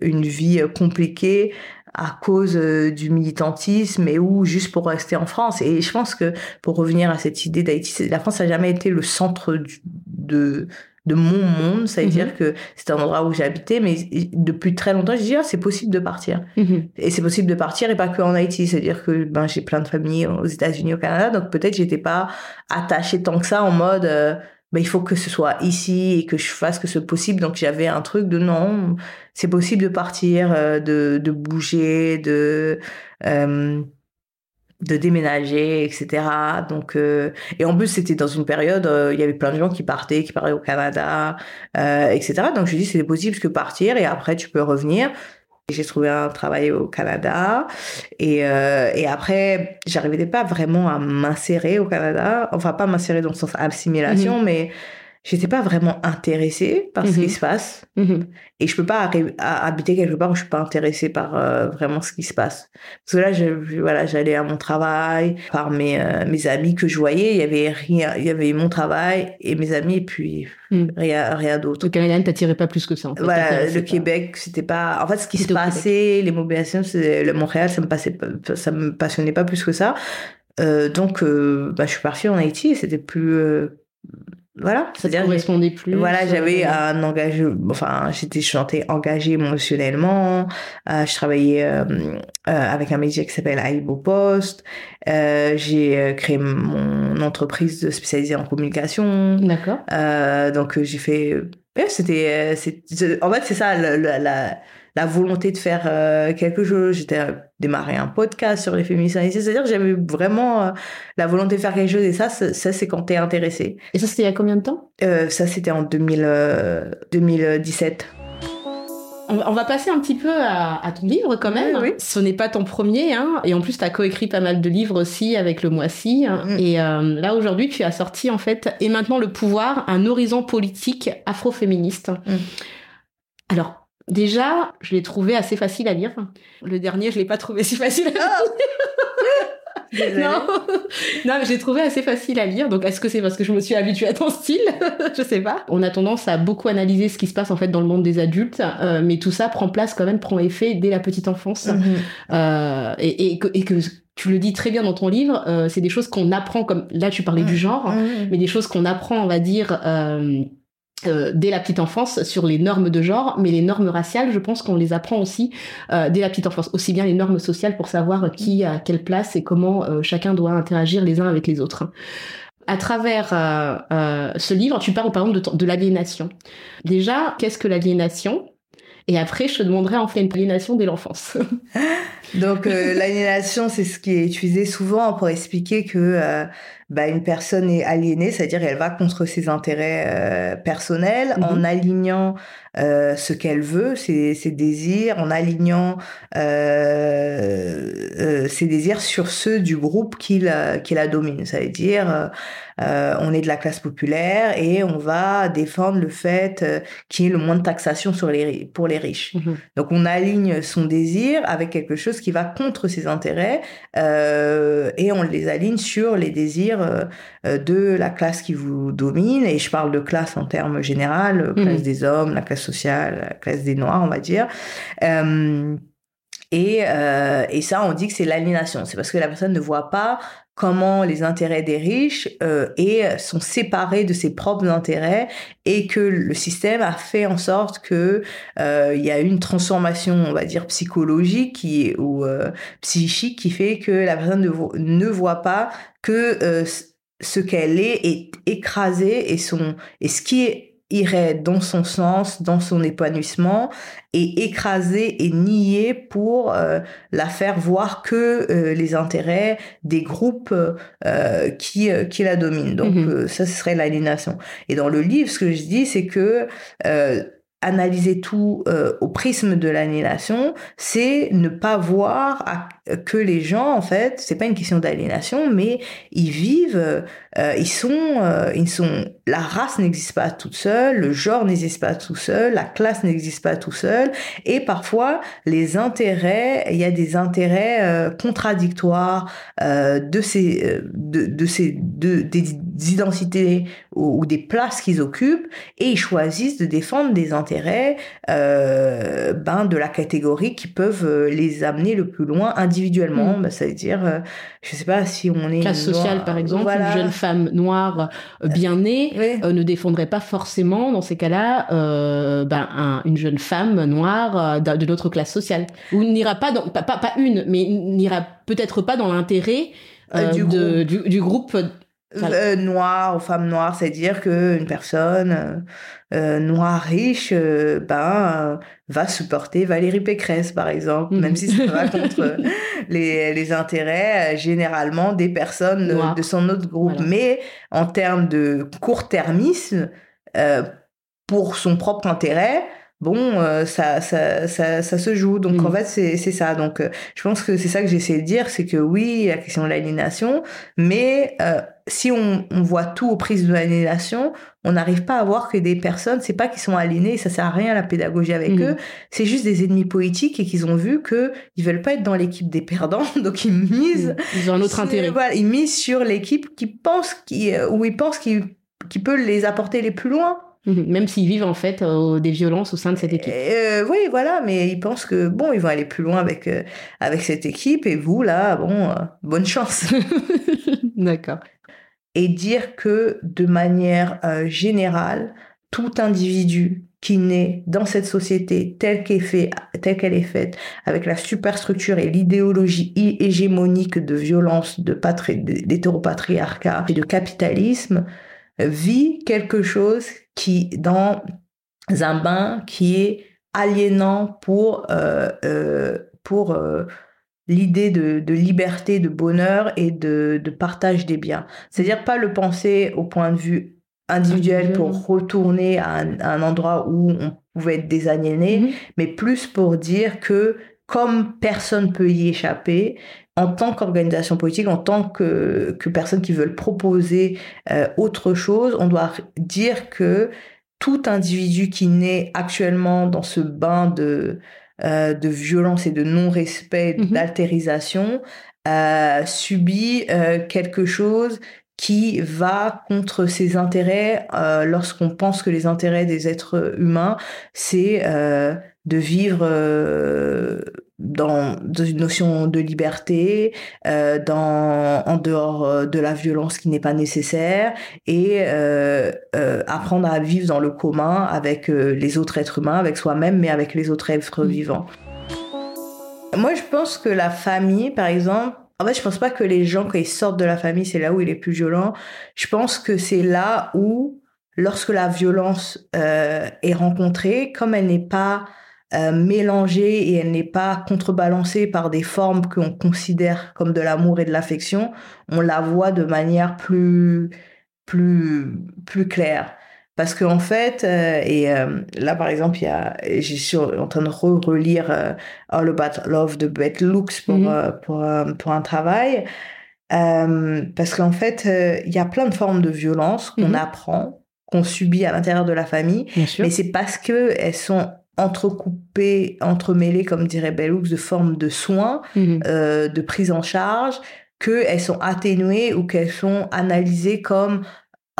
[SPEAKER 3] une vie compliquée à cause euh, du militantisme et ou juste pour rester en France. Et je pense que pour revenir à cette idée d'Haïti, la France n'a jamais été le centre de, de mon monde, c'est-à-dire
[SPEAKER 2] Mhm.
[SPEAKER 3] que c'était un endroit où j'habitais, mais depuis très longtemps, je dis ah, c'est possible de partir.
[SPEAKER 2] Mhm.
[SPEAKER 3] Et c'est possible de partir et pas que en Haïti, c'est-à-dire que ben j'ai plein de familles aux États-Unis, au Canada, donc peut-être j'étais pas attachée tant que ça en mode euh, ben, il faut que ce soit ici et que je fasse que ce possible. Donc j'avais un truc de non, c'est possible de partir, euh, de, de bouger, de euh, de déménager, etc. Donc euh, et en plus c'était dans une période, euh, il y avait plein de gens qui partaient, qui parlaient au Canada, euh, etc. Donc je dis c'est possible que partir et après tu peux revenir. J'ai trouvé un travail au Canada et, euh, et après, j'arrivais pas vraiment à m'insérer au Canada. Enfin, pas m'insérer dans le sens assimilation, mais j'étais pas vraiment intéressée par ce
[SPEAKER 2] Mhm.
[SPEAKER 3] qui se passe.
[SPEAKER 2] Mhm.
[SPEAKER 3] Et je peux pas à- habiter quelque part où je suis pas intéressée par euh, vraiment ce qui se passe. Parce que là, je, voilà, j'allais à mon travail, par mes, euh, mes amis que je voyais, il y avait rien, il y avait mon travail et mes amis, et puis
[SPEAKER 2] Mm.
[SPEAKER 3] rien, rien d'autre.
[SPEAKER 2] Le Canada ne t'attirait pas plus que ça. En fait.
[SPEAKER 3] Voilà, le
[SPEAKER 2] pas.
[SPEAKER 3] Québec, c'était pas. En fait, ce qui se passait, les mobilisations, le Montréal, ça me passait, pas- ça me passionnait pas plus que ça. Euh, donc, bah, je suis partie en Haïti. et C'était plus, voilà.
[SPEAKER 2] Ça te
[SPEAKER 3] C'est-à-dire,
[SPEAKER 2] correspondait plus.
[SPEAKER 3] voilà, j'avais
[SPEAKER 2] euh,
[SPEAKER 3] un engagement, enfin, j'étais chanté engagée émotionnellement. Euh, je travaillais euh, avec un média qui s'appelle Aibo Post. J'ai créé mon entreprise spécialisée en communication.
[SPEAKER 2] D'accord.
[SPEAKER 3] Donc j'ai fait c'était en fait c'est ça le- la la volonté de faire euh, quelque chose j'étais euh, démarré un podcast sur les féministes c'est-à-dire que j'avais vraiment euh, la volonté de faire quelque chose et ça c'est- ça c'est quand t'es intéressé
[SPEAKER 2] Et ça, c'était il y a combien de temps?
[SPEAKER 3] Euh, ça c'était en 2000, euh, 2017
[SPEAKER 2] on va passer un petit peu à, à ton livre quand même.
[SPEAKER 3] Oui, oui.
[SPEAKER 2] Ce n'est pas ton premier, hein. et en plus tu as coécrit pas mal de livres aussi avec le Moissy. hein.
[SPEAKER 3] Mm.
[SPEAKER 2] Et euh, là aujourd'hui tu as sorti en fait Et maintenant le pouvoir, un horizon politique afroféministe.
[SPEAKER 3] Mm.
[SPEAKER 2] Alors déjà, je l'ai trouvé assez facile à lire. Le dernier, je l'ai pas trouvé si facile à lire. *laughs* Non, non, mais j'ai trouvé assez facile à lire. Donc, est-ce que c'est parce que je me suis habituée à ton style? *laughs* Je sais pas. On a tendance à beaucoup analyser ce qui se passe en fait dans le monde des adultes, euh, mais tout ça prend place quand même, prend effet dès la petite enfance.
[SPEAKER 3] Mhm.
[SPEAKER 2] Euh, et, et que, et que tu le dis très bien dans ton livre, euh, c'est des choses qu'on apprend, comme là tu parlais du genre,
[SPEAKER 3] Mhm.
[SPEAKER 2] mais des choses qu'on apprend, on va dire. Euh, euh, dès la petite enfance sur les normes de genre, mais les normes raciales, je pense qu'on les apprend aussi euh, dès la petite enfance. Aussi bien les normes sociales pour savoir qui a quelle place et comment euh, chacun doit interagir les uns avec les autres. À travers euh, euh, ce livre, tu parles par exemple de, de l'aliénation. Déjà, qu'est-ce que l'aliénation? Et après, je te demanderai en fait une aliénation dès l'enfance. *laughs*
[SPEAKER 3] Donc euh, l'aliénation, c'est ce qui est utilisé souvent pour expliquer que bah, une personne est aliénée, c'est-à-dire elle va contre ses intérêts euh, personnels
[SPEAKER 2] Mhm.
[SPEAKER 3] en alignant euh, ce qu'elle veut, ses, ses désirs, en alignant euh, ses désirs sur ceux du groupe qui la, qui la domine. Ça veut dire, on est de la classe populaire et on va défendre le fait qu'il y ait le moins de taxation sur les, pour les riches. Donc on aligne son désir avec quelque chose qui va contre ses intérêts et on les aligne sur les désirs euh, euh, de la classe qui vous domine. Et je parle de classe en termes général, euh, classe
[SPEAKER 2] Mhm.
[SPEAKER 3] des hommes, la classe sociale, la classe des noirs, on va dire. Euh, et, euh, et ça, on dit que c'est l'aliénation. C'est parce que la personne ne voit pas comment les intérêts des riches euh, et sont séparés de ses propres intérêts et que le système a fait en sorte que euh, il y a une transformation, on va dire psychologique qui ou psychique qui fait que la personne ne, vo- ne voit pas que euh, ce qu'elle est est écrasé et son et ce qui est irait dans son sens, dans son épanouissement, est écrasé et nié pour euh, la faire voir que euh, les intérêts des groupes euh, qui, euh, qui la dominent. Donc euh, ça, ce serait l'aliénation. Et dans le livre, ce que je dis, c'est que euh, analyser tout euh, au prisme de l'aliénation, c'est ne pas voir que les gens, en fait, c'est pas une question d'aliénation, mais ils vivent, euh, ils sont, euh, ils sont, la race n'existe pas toute seule, le genre n'existe pas tout seul, la classe n'existe pas tout seul, et parfois les intérêts, il y a des intérêts euh, contradictoires euh, de ces, euh, de, de ces, de, des identités ou, ou des places qu'ils occupent, et ils choisissent de défendre des intérêts euh, ben, de la catégorie qui peuvent les amener le plus loin individuellement. Mm. Ben, ça veut dire, euh, je sais pas si on est...
[SPEAKER 2] Classe sociale, par exemple, une jeune femme noire bien née ne défendrait pas forcément, dans ces cas-là, ben, une jeune femme noire de notre classe sociale. Ou n'ira pas dans... Pas, pas, une, mais n'ira peut-être pas dans l'intérêt du, du, groupe
[SPEAKER 3] euh, noir aux femmes noires, c'est-à-dire qu'une personne euh, euh, noire riche euh, ben, va supporter Valérie Pécresse, par exemple, même si ça va *laughs* contre les, les, intérêts généralement des personnes de son autre groupe. Mais en termes de court-termisme, pour son propre intérêt, bon, euh, ça, ça, ça, ça, se joue. Donc, en mm. fait, c'est ça. Donc, euh, je pense que c'est ça que j'essaie de dire, c'est que oui, la question de l'aliénation, mais euh, si on, on, voit tout aux prises de l'aliénation, on n'arrive pas à voir que des personnes, c'est pas qu'ils sont aliénés, ça sert à rien la pédagogie avec mm. eux, c'est juste des ennemis politiques et qu'ils ont vu que ils veulent pas être dans l'équipe des perdants, *laughs* donc ils misent.
[SPEAKER 2] Mm. Ils ont un autre intérêt.
[SPEAKER 3] Voilà, ils misent sur l'équipe qui pense, qui, où ils pensent qu'ils qui peut les apporter les plus loin.
[SPEAKER 2] Mhm. Même s'ils vivent en fait euh, des violences au sein de cette équipe.
[SPEAKER 3] Euh, oui, voilà, mais ils pensent que bon, ils vont aller plus loin avec euh, avec cette équipe et vous là, bon, bonne chance. *laughs*
[SPEAKER 2] D'accord.
[SPEAKER 3] Et dire que de manière générale, tout individu qui naît dans cette société telle qu'elle fait, telle qu'elle est faite, avec la superstructure et l'idéologie hégémonique de violence, de d'hétéropatriarcat et de capitalisme, vit quelque chose qui, dans un bain qui est aliénant pour, euh, euh, pour euh, l'idée de, de, liberté, de bonheur et de, de partage des biens. C'est-à-dire pas le penser au point de vue individuel pour retourner à un, endroit où on pouvait être désaliéné, mm-hmm. mais plus pour dire que comme personne peut y échapper, en tant qu'organisation politique, en tant que, que personne qui veulent proposer euh, autre chose, on doit dire que tout individu qui naît actuellement dans ce bain de, euh, de violence et de non-respect, mhm. d'altérisation, euh, subit quelque chose qui va contre ses intérêts lorsqu'on pense que les intérêts des êtres humains, c'est de vivre dans, une notion de liberté, euh, dans, en dehors euh, de la violence qui n'est pas nécessaire, et euh, euh, apprendre à vivre dans le commun avec euh, les autres êtres humains, avec soi-même, mais avec les autres êtres mm. vivants. Moi, je pense que la famille, par exemple, en fait, je pense pas que les gens, quand ils sortent de la famille, c'est là où il est plus violent. Je pense que c'est là où, lorsque la violence est rencontrée, comme elle n'est pas euh, mélangée et elle n'est pas contrebalancée par des formes qu'on considère comme de l'amour et de l'affection, on la voit de manière plus plus plus claire. Parce qu'en en fait, euh, et euh, là par exemple, il y a, j'ai suis en train de relire All About Love de Beth Lux pour, mhm. pour, pour, un travail. parce qu'en fait, il y a plein de formes de violence qu'on mhm. apprend, qu'on subit à l'intérieur de la famille, mais c'est parce que elles sont entrecoupées, entremêlées, comme dirait Bellux, de formes de soins, mhm. euh, de prise en charge, qu'elles sont atténuées ou qu'elles sont analysées comme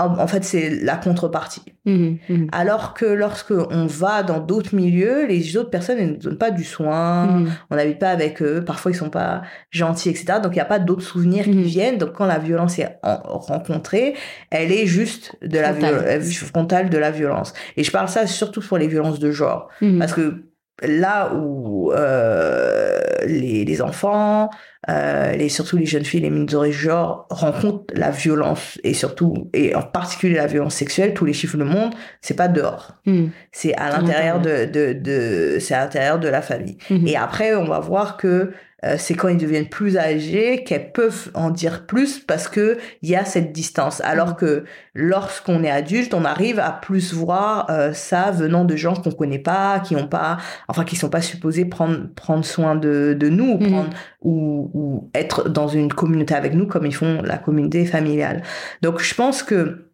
[SPEAKER 3] en fait, c'est la contrepartie. Mhm, mhm. Alors que lorsque on va dans d'autres milieux, les autres personnes ne nous donnent pas du soin, on n'habite pas avec eux, parfois ils sont pas gentils, etc. Donc il n'y a pas d'autres souvenirs qui viennent. Donc quand la violence est rencontrée, elle est juste de la violence, frontale de la violence. Et je parle ça surtout pour les violences de genre, parce que là où euh, les, les, enfants, euh, les, surtout les jeunes filles, les minorités genre rencontrent la violence et surtout et en particulier la violence sexuelle, tous les chiffres le monde, c'est pas dehors, hmm. c'est à l'intérieur de, de, de c'est à l'intérieur de la famille. Hmm. Et après, on va voir que euh, c'est quand ils deviennent plus âgés qu'elles peuvent en dire plus parce que il y a cette distance. Alors que lorsqu'on est adulte, on arrive à plus voir euh, ça venant de gens qu'on connaît pas, qui ont pas, enfin qui sont pas supposés prendre prendre soin de, de nous, ou, mhm. prendre, ou, ou être dans une communauté avec nous comme ils font la communauté familiale. Donc je pense que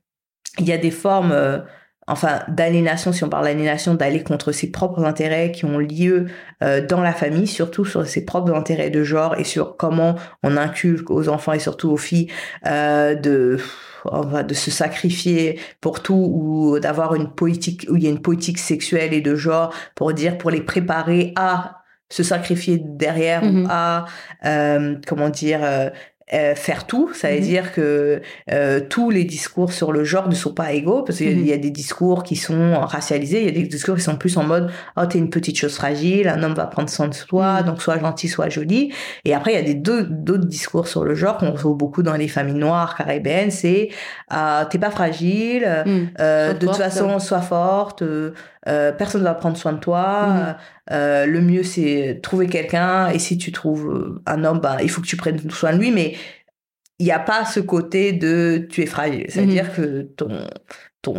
[SPEAKER 3] il y a des formes euh, enfin d'aliénation, si on parle d'aliénation, d'aller contre ses propres intérêts qui ont lieu euh, dans la famille, surtout sur ses propres intérêts de genre et sur comment on inculque aux enfants et surtout aux filles euh, de de se sacrifier pour tout ou d'avoir une politique où il y a une politique sexuelle et de genre pour dire pour les préparer à se sacrifier derrière ou mm-hmm. à euh, comment dire euh, euh, faire tout, ça veut mhm. dire que euh, tous les discours sur le genre ne sont pas égaux parce qu'il y, a mhm. des discours qui sont racialisés, il y a des discours qui sont plus en mode oh t'es une petite chose fragile, un homme va prendre soin de toi, mhm. donc sois gentil, sois joli. Et après il y a des d'autres discours sur le genre qu'on retrouve beaucoup dans les familles noires caribéennes, c'est euh, t'es pas fragile, euh, de toute façon sois forte. Euh, personne ne va prendre soin de toi. Mm. Euh, le mieux, c'est trouver quelqu'un. Et si tu trouves euh, un homme, bah, il faut que tu prennes soin de lui. Mais il n'y a pas ce côté de tu es fragile. C'est-à-dire mm-hmm. que ton, ton,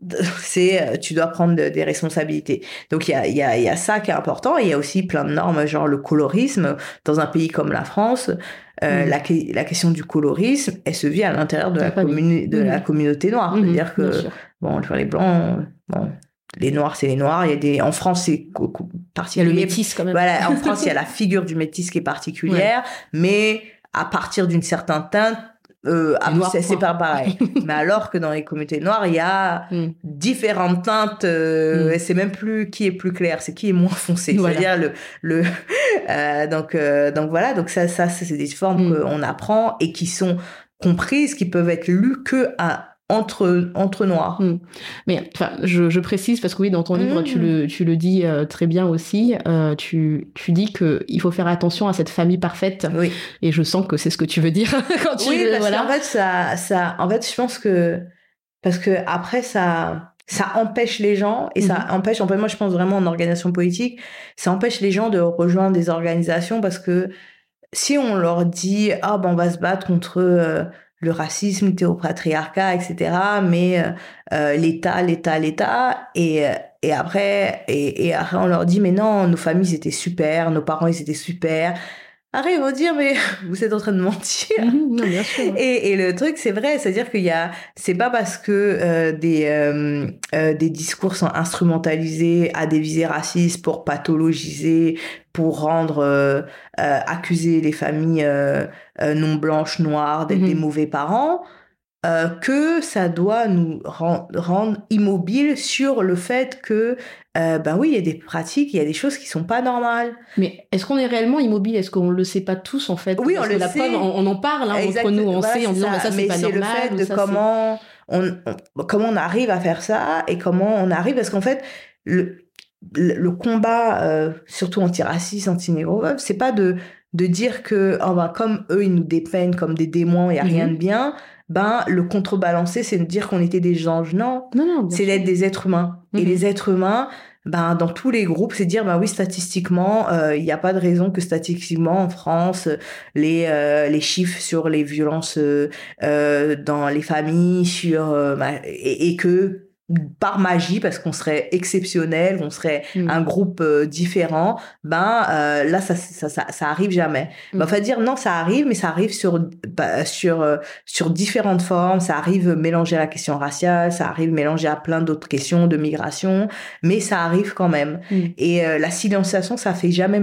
[SPEAKER 3] *laughs* c'est tu dois prendre des responsabilités. Donc il y a, y, a, y a ça qui est important. Il y a aussi plein de normes, genre le colorisme. Dans un pays comme la France, euh, mm. la, la, question du colorisme, elle se vit à l'intérieur de, la, de la mm. communauté noire. C'est-à-dire que, bon, les blancs, bon, les noirs c'est les noirs. Il y a des en France c'est particulier
[SPEAKER 2] il y a le métis quand même.
[SPEAKER 3] Voilà en *laughs* France il y a la figure du métis qui est particulière. Mais à partir d'une certaine teinte euh, c'est pas pareil. *laughs* Mais alors que dans les communautés noires il y a mm. différentes teintes euh, mm. c'est même plus qui est plus clair c'est qui est moins foncé. C'est-à-dire le le *laughs* euh, donc euh, donc voilà. Donc ça ça c'est des formes mm. qu'on apprend et qui sont comprises qui peuvent être lues que à entre, entre noirs. Hmm.
[SPEAKER 2] Mais enfin, je, je, précise parce que oui, dans ton livre, tu, hmm. le, tu le dis euh, très bien aussi. Euh, tu, tu dis qu'il faut faire attention à cette famille parfaite.
[SPEAKER 3] Oui.
[SPEAKER 2] Et je sens que c'est ce que tu veux dire *laughs* quand tu
[SPEAKER 3] Oui, parce qu'en fait, ça, ça, en fait, je pense que parce que après, ça, ça empêche les gens et ça mhm. empêche. En fait, moi, je pense vraiment en organisation politique, ça empêche les gens de rejoindre des organisations parce que si on leur dit ah ben on va se battre contre euh, le racisme, le théopatriarcat, etc. Mais euh, euh, l'État, l'État, l'État. Et, euh, et après, et, et, après, on leur dit, mais non, nos familles étaient super, nos parents, ils étaient super. Ils vont dire, mais *laughs* vous êtes en train de mentir.
[SPEAKER 2] Mhm, non, bien sûr. *laughs*
[SPEAKER 3] Et, et le truc, c'est vrai, c'est-à-dire qu'il y a, c'est pas parce que euh, des euh, euh, des discours sont instrumentalisés à des visées racistes pour pathologiser, pour rendre accuser les familles non blanches, noires d'être des mhm. mauvais parents. Euh, que ça doit nous rendre immobiles sur le fait que, euh, ben oui, il y a des pratiques, il y a des choses qui sont pas normales.
[SPEAKER 2] Mais est-ce qu'on est réellement immobile? Est-ce qu'on le sait pas tous en fait?
[SPEAKER 3] Oui, on le sait.
[SPEAKER 2] on, en parle hein, entre nous, on sait en disant ça, c'est pas normal.
[SPEAKER 3] le fait de comment on, comment on arrive à faire ça et comment on arrive parce qu'en fait le le combat, euh, surtout antiraciste, anti-négro, c'est pas de de dire que oh ben, comme eux ils nous dépeignent comme des démons, il y a rien mhm. de bien ben le contrebalancer, c'est de dire qu'on était des anges. Non,
[SPEAKER 2] non, non
[SPEAKER 3] c'est d'être des êtres humains. Et mhm. les êtres humains, ben dans tous les groupes, c'est dire ben oui statistiquement, euh, il n'y a pas de raison que statistiquement en France les euh, les chiffres sur les violences euh, dans les familles, sur ben, et, et, que par magie parce qu'on serait exceptionnel, on serait mm. un groupe euh, différent, ben euh, là ça, ça, ça ça arrive jamais. Mm. Ben, enfin dire non ça arrive mais ça arrive sur bah, sur euh, sur différentes formes, ça arrive mélangé à la question raciale, ça arrive mélangé à plein d'autres questions de migration, mais ça arrive quand même. Mm. Et la silenciation ça fait jamais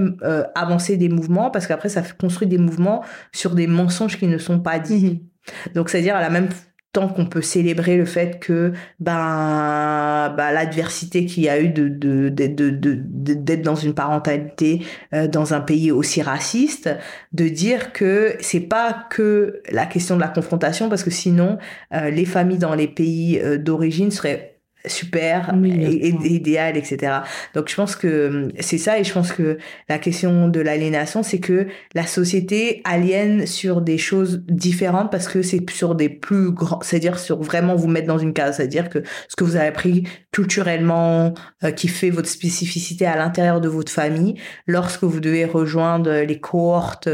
[SPEAKER 3] avancer des mouvements parce qu'après ça construit des mouvements sur des mensonges qui ne sont pas dits. Mm-hmm. Donc c'est-à-dire à la même tant qu'on peut célébrer le fait que ben, ben l'adversité qu'il y a eu de d'être dans une parentalité euh, dans un pays aussi raciste, de dire que c'est pas que la question de la confrontation parce que sinon euh, les familles dans les pays euh, d'origine seraient super et, idéal etc donc je pense que hum, c'est ça et je pense que la question de l'aliénation c'est que la société aliène sur des choses différentes parce que c'est sur des plus grands c'est-à-dire sur vraiment vous mettre dans une case. C'est-à-dire que ce que vous avez appris culturellement euh, qui fait votre spécificité à l'intérieur de votre famille lorsque vous devez rejoindre les cohortes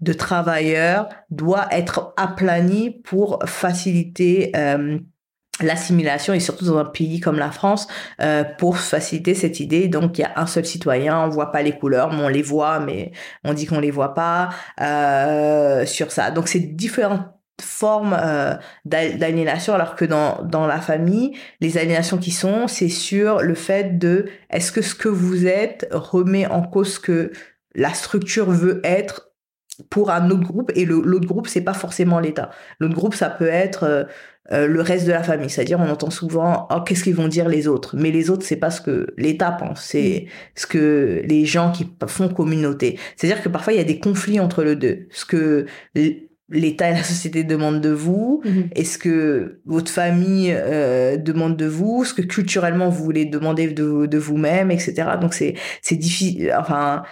[SPEAKER 3] de travailleurs doit être aplani pour faciliter euh, l'assimilation et surtout dans un pays comme la France euh, pour faciliter cette idée. Donc il y a un seul citoyen on voit pas les couleurs mais on les voit mais on dit qu'on les voit pas euh, sur ça. Donc c'est différentes forme euh, d'aliénation alors que dans dans la famille les aliénations qui sont c'est sur le fait de est-ce que ce que vous êtes remet en cause ce que la structure veut être pour un autre groupe et l'autre groupe c'est pas forcément l'État. L'autre groupe ça peut être euh, le reste de la famille c'est-à-dire on entend souvent oh, qu'est-ce qu'ils vont dire les autres? Mais les autres c'est pas ce que l'État pense c'est ce que les gens qui font communauté c'est-à-dire que parfois il y a des conflits entre les deux ce que l'État et la société demandent de vous mhm. Est-ce que votre famille euh, demande de vous Ce que culturellement vous voulez demander de, de vous-même, etc. Donc c'est c'est difficile. Enfin,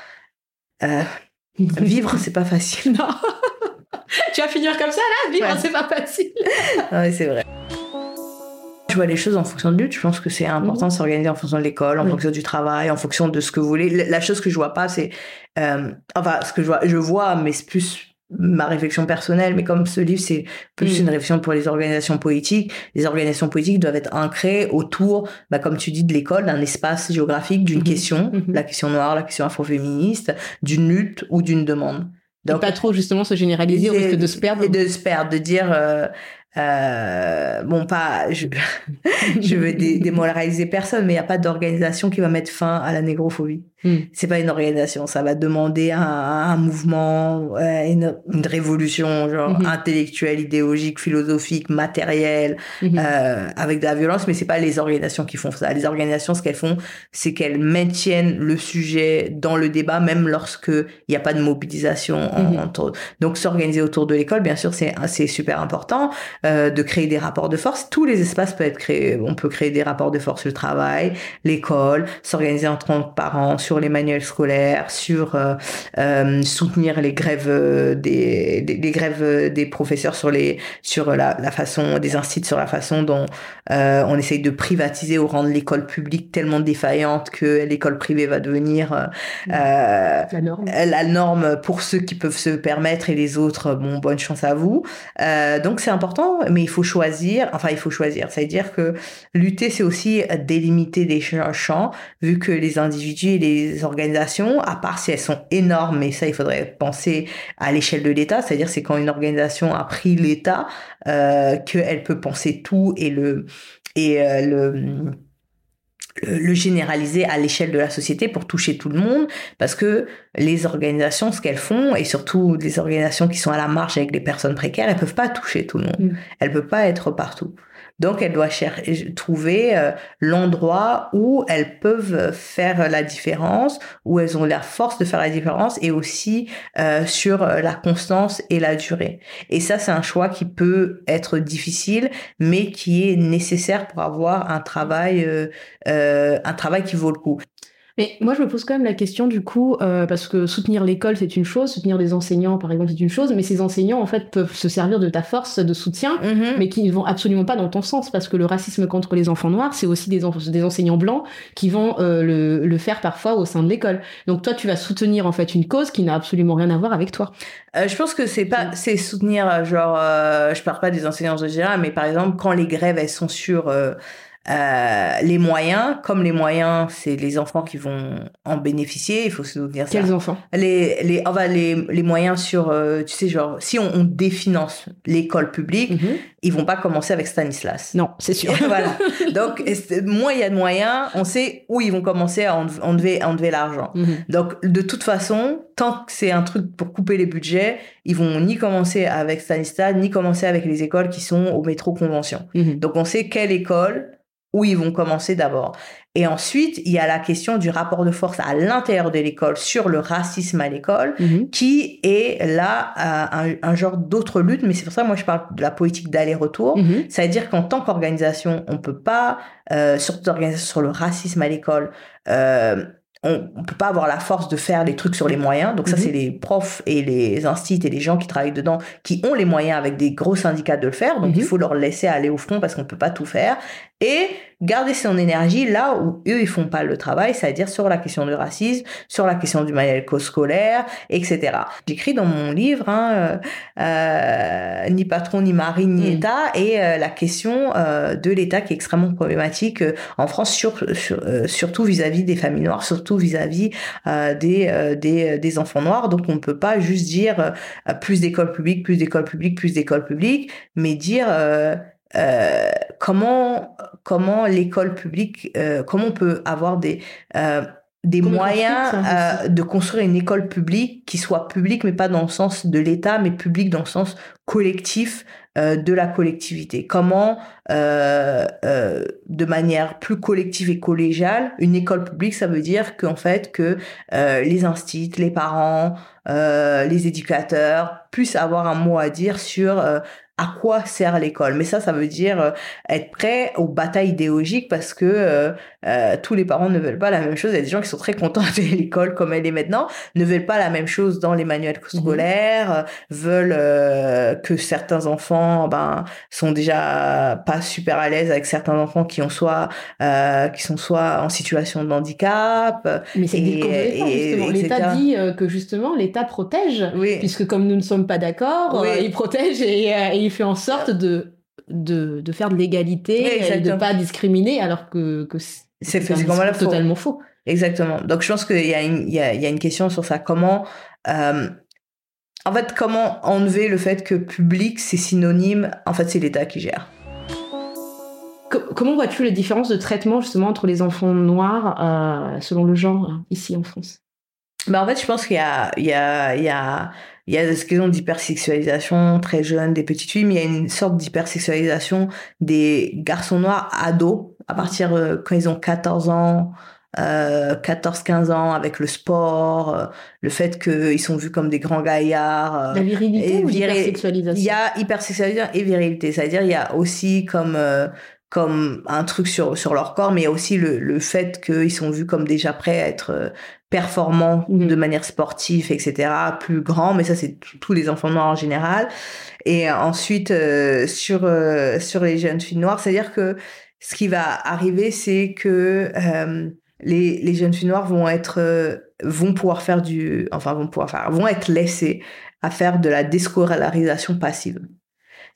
[SPEAKER 3] euh, *laughs* vivre c'est pas facile.
[SPEAKER 2] Non. *laughs* tu vas finir comme ça là Vivre c'est pas facile. *laughs*
[SPEAKER 3] non c'est vrai. Je vois les choses en fonction de lutte. Je pense que c'est important de mhm. s'organiser en fonction de l'école, en fonction du travail, en fonction de ce que vous voulez. La chose que je vois pas, c'est euh, enfin ce que je vois, je vois, mais c'est plus ma réflexion personnelle, mais comme ce livre, c'est plus mm. une réflexion pour les organisations politiques, les organisations politiques doivent être ancrées autour, bah, comme tu dis, de l'école, d'un espace géographique, d'une mm-hmm. question, la question noire, la question afroféministe, d'une lutte ou d'une demande.
[SPEAKER 2] Donc, pas trop justement se généraliser au risque de se perdre.
[SPEAKER 3] Et de se perdre, de dire euh, euh, bon, pas, je, *laughs* je veux démoraliser personne, mais il n'y a pas d'organisation qui va mettre fin à la négrophobie. Hmm. C'est pas une organisation, ça va demander un, un mouvement, une, une, révolution, genre hmm. intellectuelle, idéologique, philosophique, matérielle, hmm. euh, avec de la violence, mais c'est pas les organisations qui font ça. Les organisations, ce qu'elles font, c'est qu'elles maintiennent le sujet dans le débat, même lorsque il n'y a pas de mobilisation entre. Donc, s'organiser autour de l'école, bien sûr, c'est c'est super important. Euh, de créer des rapports de force. Tous les espaces peuvent être créés. On peut créer des rapports de force, le travail, l'école, s'organiser en que parents sur les manuels scolaires, sur euh, euh, soutenir les grèves des, des, grèves des professeurs sur les sur la, la façon des instituts sur la façon dont on essaye de privatiser ou rendre l'école publique tellement défaillante que l'école privée va devenir la norme. la norme pour ceux qui peuvent se permettre et les autres bon bonne chance à vous. Donc c'est important mais il faut choisir, enfin il faut choisir, c'est-à-dire que lutter, c'est aussi délimiter des champs, vu que les individus et les organisations, à part si elles sont énormes, mais ça il faudrait penser à l'échelle de l'État, c'est-à-dire c'est quand une organisation a pris l'État euh, qu'elle peut penser tout et le et euh, le le généraliser à l'échelle de la société pour toucher tout le monde parce que les organisations ce qu'elles font et surtout les organisations qui sont à la marge avec les personnes précaires elles peuvent pas toucher tout le monde mm. elles peuvent pas être partout donc, elles doivent trouver euh, l'endroit où elles peuvent faire la différence, où elles ont la force de faire la différence et aussi euh, sur euh, la constance et la durée. Et ça, c'est un choix qui peut être difficile, mais qui est nécessaire pour avoir un travail, un travail qui vaut le coup.
[SPEAKER 2] Mais moi, je me pose quand même la question du coup, euh, parce que soutenir l'école, c'est une chose, soutenir des enseignants, par exemple, c'est une chose, mais ces enseignants, en fait, peuvent se servir de ta force de soutien, mm-hmm. mais qui ne vont absolument pas dans ton sens, parce que le racisme contre les enfants noirs, c'est aussi des, des enseignants blancs qui vont euh, le, le, faire parfois au sein de l'école. Donc toi, tu vas soutenir en fait une cause qui n'a absolument rien à voir avec toi.
[SPEAKER 3] Euh, je pense que c'est pas, c'est soutenir, genre, je parle pas des enseignants de général, mais par exemple, quand les grèves, elles sont sur euh, les moyens, comme les moyens, c'est les enfants qui vont en bénéficier, il faut se souvenir
[SPEAKER 2] Quels enfants?
[SPEAKER 3] Les, les, enfin, les, les moyens sur, euh, tu sais, genre, si on, on définance l'école publique, mhm. ils vont pas commencer avec Stanislas.
[SPEAKER 2] Non, c'est *laughs* sûr.
[SPEAKER 3] voilà. *laughs* Donc, moins il y a de moyens, on sait où ils vont commencer à enlever, enlever l'argent. Mhm. Donc, de toute façon, tant que c'est un truc pour couper les budgets, ils vont ni commencer avec Stanislas, ni commencer avec les écoles qui sont au métro convention. Mhm. Donc, on sait quelle école où ils vont commencer d'abord. Et ensuite, il y a la question du rapport de force à l'intérieur de l'école sur le racisme à l'école, mhm. qui est là euh, un, genre d'autre lutte. Mais c'est pour ça que moi je parle de la politique d'aller-retour. Mhm. Ça veut dire qu'en tant qu'organisation, on peut pas, euh, surtout sur le racisme à l'école, euh, on, on peut pas avoir la force de faire les trucs sur les moyens. Donc ça, mhm. c'est les profs et les instituts et les gens qui travaillent dedans qui ont les moyens avec des gros syndicats de le faire. Donc il mhm. faut leur laisser aller au front parce qu'on peut pas tout faire. Et garder son énergie là où eux ils font pas le travail, c'est-à-dire sur la question du racisme, sur la question du manuel scolaire, etc. J'écris dans mon livre hein, euh, euh, ni patron ni mari ni mm. État et euh, la question de l'État qui est extrêmement problématique en France, sur, surtout vis-à-vis des familles noires, surtout vis-à-vis des, des, des enfants noirs. Donc on ne peut pas juste dire plus d'écoles publiques, plus d'écoles publiques, plus d'écoles publiques, mais dire euh, comment comment l'école publique, euh, comment on peut avoir des euh, des moyens de construire une école publique qui soit publique, mais pas dans le sens de l'État, mais publique dans le sens collectif de la collectivité. Comment, de manière plus collective et collégiale, une école publique, ça veut dire qu'en fait que les instituts, les parents, les éducateurs puissent avoir un mot à dire sur à quoi sert l'école. Mais ça, ça veut dire euh, être prêt aux batailles idéologiques parce que euh, euh, tous les parents ne veulent pas la même chose. Il y a des gens qui sont très contents *laughs* de l'école comme elle est maintenant, ne veulent pas la même chose dans les manuels mhm. scolaires, veulent que certains enfants ben sont déjà pas super à l'aise avec certains enfants qui ont soit qui sont soit en situation de handicap.
[SPEAKER 2] Mais c'est justement. L'État dit que justement l'État protège, puisque comme nous ne sommes pas d'accord, il protège et, et il fait en sorte de, de, de faire de l'égalité et de pas discriminer alors que, que c'est totalement faux.
[SPEAKER 3] Exactement. Donc je pense qu'il y, a une, il y, a, il y a une question sur ça. Comment, euh, en fait, comment enlever le fait que public c'est synonyme, en fait, c'est l'État qui gère.
[SPEAKER 2] Comment vois-tu les différences de traitement justement entre les enfants noirs euh, selon le genre ici en France?
[SPEAKER 3] Ben, En fait, je pense qu'il y a, il y a, il y a il y a des questions d'hypersexualisation très jeunes des petites filles, mais il y a une sorte d'hypersexualisation des garçons noirs ados à partir euh, quand ils ont 14 ans, euh, 14-15 ans avec le sport, euh, le fait qu'ils sont vus comme des grands gaillards.
[SPEAKER 2] Euh, La virilité ou l'hypersexualisation?
[SPEAKER 3] Il y a hypersexualisation et virilité, c'est-à-dire il y a aussi comme comme un truc sur sur leur corps, mais il y a aussi le, le fait qu'ils sont vus comme déjà prêts à être performants de mhm. manière sportive, etc., plus grands, mais ça c'est tous les enfants noirs en général. Et ensuite euh, sur euh, sur les jeunes filles noires, c'est-à-dire que ce qui va arriver, c'est que euh, les, les jeunes filles noires vont être vont pouvoir faire du enfin vont pouvoir faire vont être laissées à faire de la déscolarisation passive.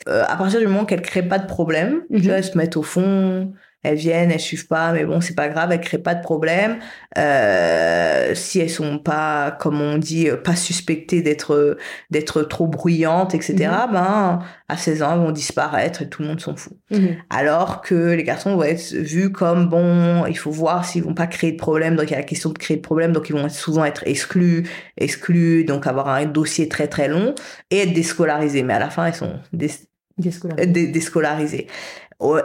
[SPEAKER 3] À partir du moment qu'elles créent pas de problème, mm elles se mettent au fond, elles viennent, elles suivent pas, mais bon, c'est pas grave, elles créent pas de problème. Euh, si elles sont pas, comme on dit, euh, pas suspectées d'être d'être trop bruyantes, etc. Mhm. Ben, à 16 ans, elles vont disparaître et tout le monde s'en fout. Mhm. Alors que les garçons vont être vus comme bon, il faut voir s'ils vont pas créer de problème. Donc il y a la question de créer de problème, donc ils vont souvent être exclus, exclus, donc avoir un dossier très très long et être déscolarisés. Mais à la fin, ils sont déscolarisés.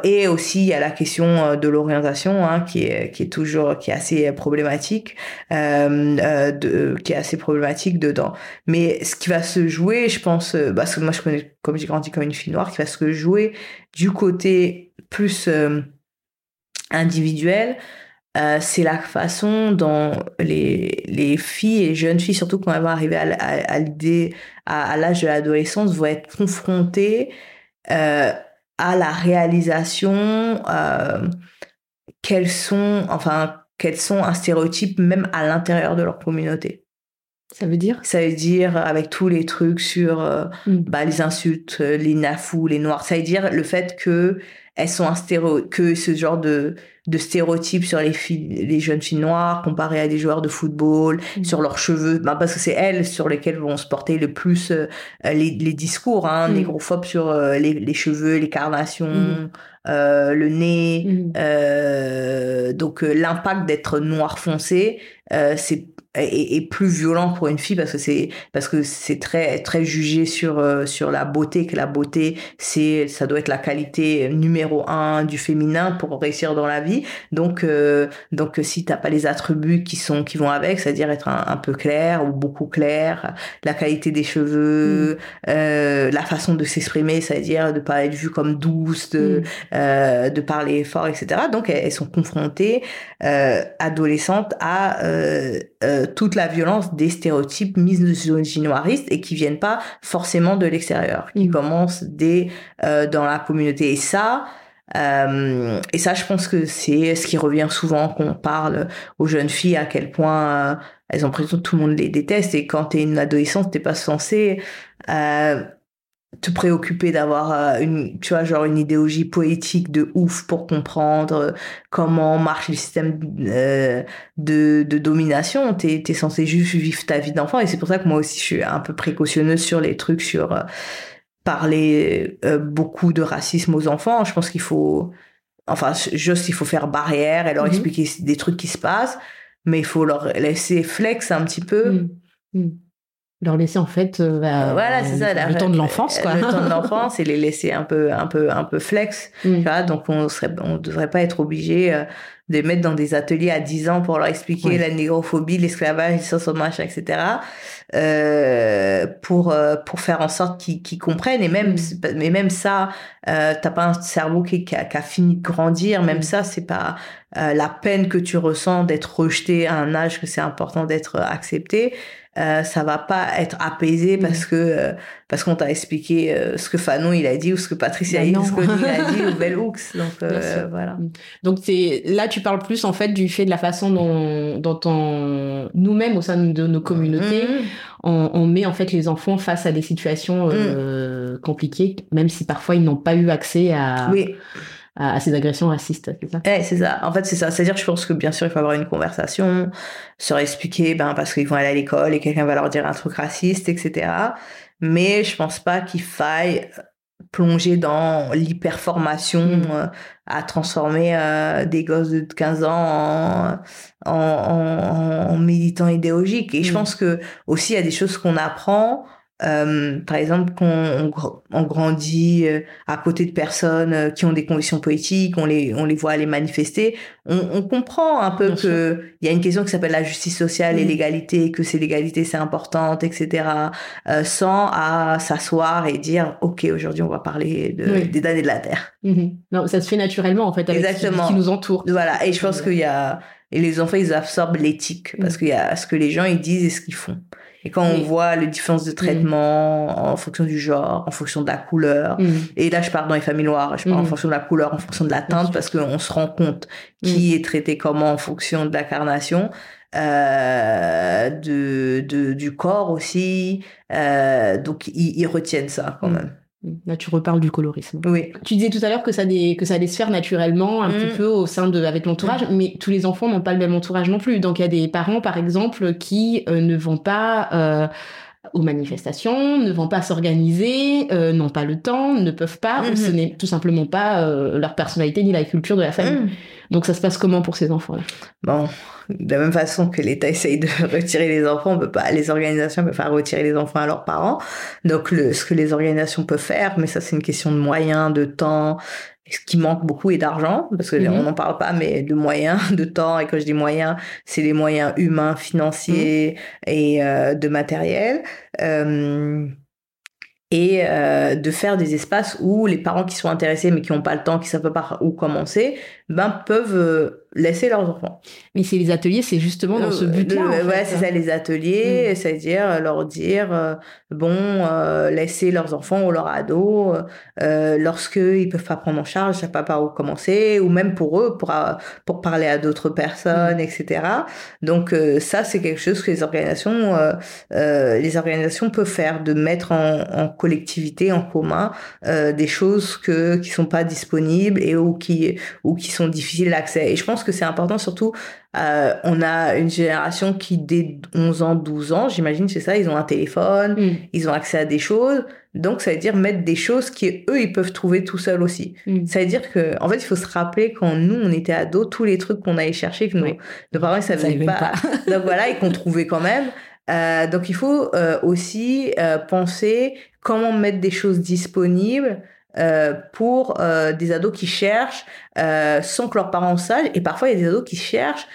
[SPEAKER 3] Et aussi, il y a la question euh, de l'orientation hein, qui est qui est toujours qui est assez problématique, euh, euh, de, qui est assez problématique dedans. Mais ce qui va se jouer, je pense, euh, parce que moi je connais, comme j'ai grandi comme une fille noire, qui va se jouer du côté plus euh, individuel, euh, c'est la façon dont les, les filles et jeunes filles, surtout quand elles vont arriver à, l'idée, à l'âge de l'adolescence, vont être confrontées euh, à la réalisation euh, qu'elles sont, enfin, qu'elles sont un stéréotype même à l'intérieur de leur communauté.
[SPEAKER 2] Ça veut dire?
[SPEAKER 3] Ça veut dire avec tous les trucs sur euh, mm. bah, les insultes, les nafous, les noirs. Ça veut dire le fait que elles sont un stéréo que ce genre de de stéréotypes sur les filles, les jeunes filles noires comparées à des joueurs de football, mm. sur leurs cheveux, bah, parce que c'est elles sur lesquelles vont se porter le plus euh, les, les, discours, hein, mm. négrophobes sur euh, les, les, cheveux, les carnations, mm. euh, le nez, euh, donc l'impact d'être noir foncé, c'est est, plus violent pour une fille parce que c'est parce que c'est très très jugé sur euh, sur la beauté que la beauté c'est ça doit être la qualité numéro un du féminin pour réussir dans la vie donc euh, donc si t'as pas les attributs qui sont qui vont avec c'est-à-dire être un, peu clair ou beaucoup clair la qualité des cheveux mm. euh, la façon de s'exprimer c'est-à-dire de pas être vue comme douce de mm. de parler fort etc donc elles, elles sont confrontées adolescentes à toute la violence des stéréotypes misogynoiristes et qui viennent pas forcément de l'extérieur, qui mm. commencent dès euh, dans la communauté. Et ça, Euh, et ça, je pense que c'est ce qui revient souvent quand on parle aux jeunes filles à quel point euh, elles ont l'impression que tout le monde les déteste. Et quand t'es une adolescente, t'es pas censé euh, te préoccuper d'avoir euh, une, tu vois, genre une idéologie poétique de ouf pour comprendre comment marche le système euh, de, de domination. T'es es censé juste vivre ta vie d'enfant. Et c'est pour ça que moi aussi, je suis un peu précautionneuse sur les trucs sur parler euh, beaucoup de racisme aux enfants. Je pense qu'il faut, enfin, juste il faut faire barrière et leur mhm. expliquer des trucs qui se passent, mais il faut leur laisser flex un petit peu.
[SPEAKER 2] Mhm. Mhm. Leur laisser en fait euh, bah,
[SPEAKER 3] voilà, c'est ça,
[SPEAKER 2] le temps de l'enfance quoi.
[SPEAKER 3] Le temps de *laughs* l'enfance et les laisser un peu un peu un peu flex. Tu vois, donc on serait on devrait pas être obligé euh, de mettre dans des ateliers à 10 ans pour leur expliquer la négrophobie, l'esclavage, le machin, etc. Euh, pour euh, pour faire en sorte qu'ils comprennent et même mm. mais même ça euh, t'as pas un cerveau qui, qui, a, qui, a, fini de grandir même mm. ça c'est pas euh, la peine que tu ressens d'être rejeté à un âge que c'est important d'être accepté euh, ça va pas être apaisé mm. parce que euh, parce qu'on t'a expliqué euh, ce que Fanon il a dit ou ce que Patricia ce que il a dit *laughs* ou Bell Hooks. Donc voilà. Mm.
[SPEAKER 2] Donc c'est là tu parles plus en fait du fait de la façon dont dont on nous-mêmes au sein de nos communautés mm. on, on, met en fait les enfants face à des situations compliquées même si parfois ils n'ont pas eu accès à
[SPEAKER 3] oui
[SPEAKER 2] à, ces agressions racistes, c'est ça?
[SPEAKER 3] Eh, C'est ça. En fait, c'est ça. C'est-à-dire, je pense que bien sûr, il faut avoir une conversation, se expliquer, ben, parce qu'ils vont aller à l'école et quelqu'un va leur dire un truc raciste, etc. Mais je pense pas qu'il faille plonger dans l'hyperformation mm. euh, à transformer euh, des gosses de 15 ans en, en, en, en militants idéologiques. Et je mm. pense que aussi, il y a des choses qu'on apprend euh, par exemple, quand on, on, grandit euh, à côté de personnes euh, qui ont des conditions politiques, on les, on les voit aller manifester, on, on comprend un peu que il y a une question qui s'appelle la justice sociale et l'égalité, que c'est l'égalité c'est importante, etc. Euh, sans à s'asseoir et dire ok aujourd'hui on va parler de, des damnés de la terre.
[SPEAKER 2] Mm-hmm. Non, ça se fait naturellement en fait avec Exactement. Ce qui nous entoure.
[SPEAKER 3] Voilà, et je pense qu'il y a et les enfants ils absorbent l'éthique parce mm. qu'il y a ce que les gens ils disent et ce qu'ils font. Et quand on voit les différences de traitement en fonction du genre, en fonction de la couleur, mm. et là je parle dans les familles noires, je parle en mm. fonction de la couleur, en fonction de la teinte, parce qu'on se rend compte qui mm. est traité comment en fonction de la carnation, euh, de, de, du corps aussi. Euh, donc ils, ils retiennent ça quand même.
[SPEAKER 2] Là, tu reparles du colorisme.
[SPEAKER 3] Oui.
[SPEAKER 2] Tu disais tout à l'heure que ça, que ça allait se faire naturellement, un petit mm. peu au sein de, avec l'entourage, mm. mais tous les enfants n'ont pas le même entourage non plus. Donc, il y a des parents, par exemple, qui euh, ne vont pas euh, aux manifestations, ne vont pas s'organiser, euh, n'ont pas le temps, ne peuvent pas, ou ce mm-hmm. n'est tout simplement pas leur personnalité ni la culture de la famille. Mm. Donc, ça se passe comment pour ces enfants-là?
[SPEAKER 3] Bon, de la même façon que l'État essaye de *laughs* retirer les enfants, on peut pas, les organisations ne peuvent pas retirer les enfants à leurs parents. Donc, le, ce que les organisations peuvent faire, mais ça, c'est une question de moyens, de temps, ce qui manque beaucoup est d'argent, parce que mhm. on n'en parle pas, mais de moyens, *laughs* de temps, et quand je dis moyens, c'est les moyens humains, financiers mhm. et euh, de matériel. Euh, et euh, de faire des espaces où les parents qui sont intéressés mais qui n'ont pas le temps, qui savent pas par où commencer, ben peuvent laisser leurs enfants.
[SPEAKER 2] Mais c'est les ateliers, c'est justement dans ce euh, but-là.
[SPEAKER 3] ouais, c'est ça les ateliers, mm. c'est-à-dire leur dire bon, laisser leurs enfants ou leurs ados lorsque ils peuvent pas prendre en charge, savent pas par où commencer, ou même pour eux pour pour parler à d'autres personnes, mm. etc. Donc ça c'est quelque chose que les organisations les organisations peuvent faire, de mettre en, en collectivité, en commun, euh, des choses que qui sont pas disponibles et ou qui ou qui sont difficiles d'accès. Et je pense que c'est important surtout. Euh, on a une génération qui dès 11 ans, 12 ans, j'imagine c'est ça, ils ont un téléphone, mm. ils ont accès à des choses. Donc ça veut dire mettre des choses qui eux ils peuvent trouver tout seuls aussi. Mm. Ça veut dire que en fait il faut se rappeler quand nous on était ados tous les trucs qu'on allait chercher que nos, nos parents ils savaient pas. pas. Donc voilà et qu'on trouvait quand même. Euh, donc il faut euh, aussi penser comment mettre des choses disponibles euh, pour euh, des ados qui cherchent euh, sans que leurs parents sachent. Et parfois, il y a des ados qui cherchent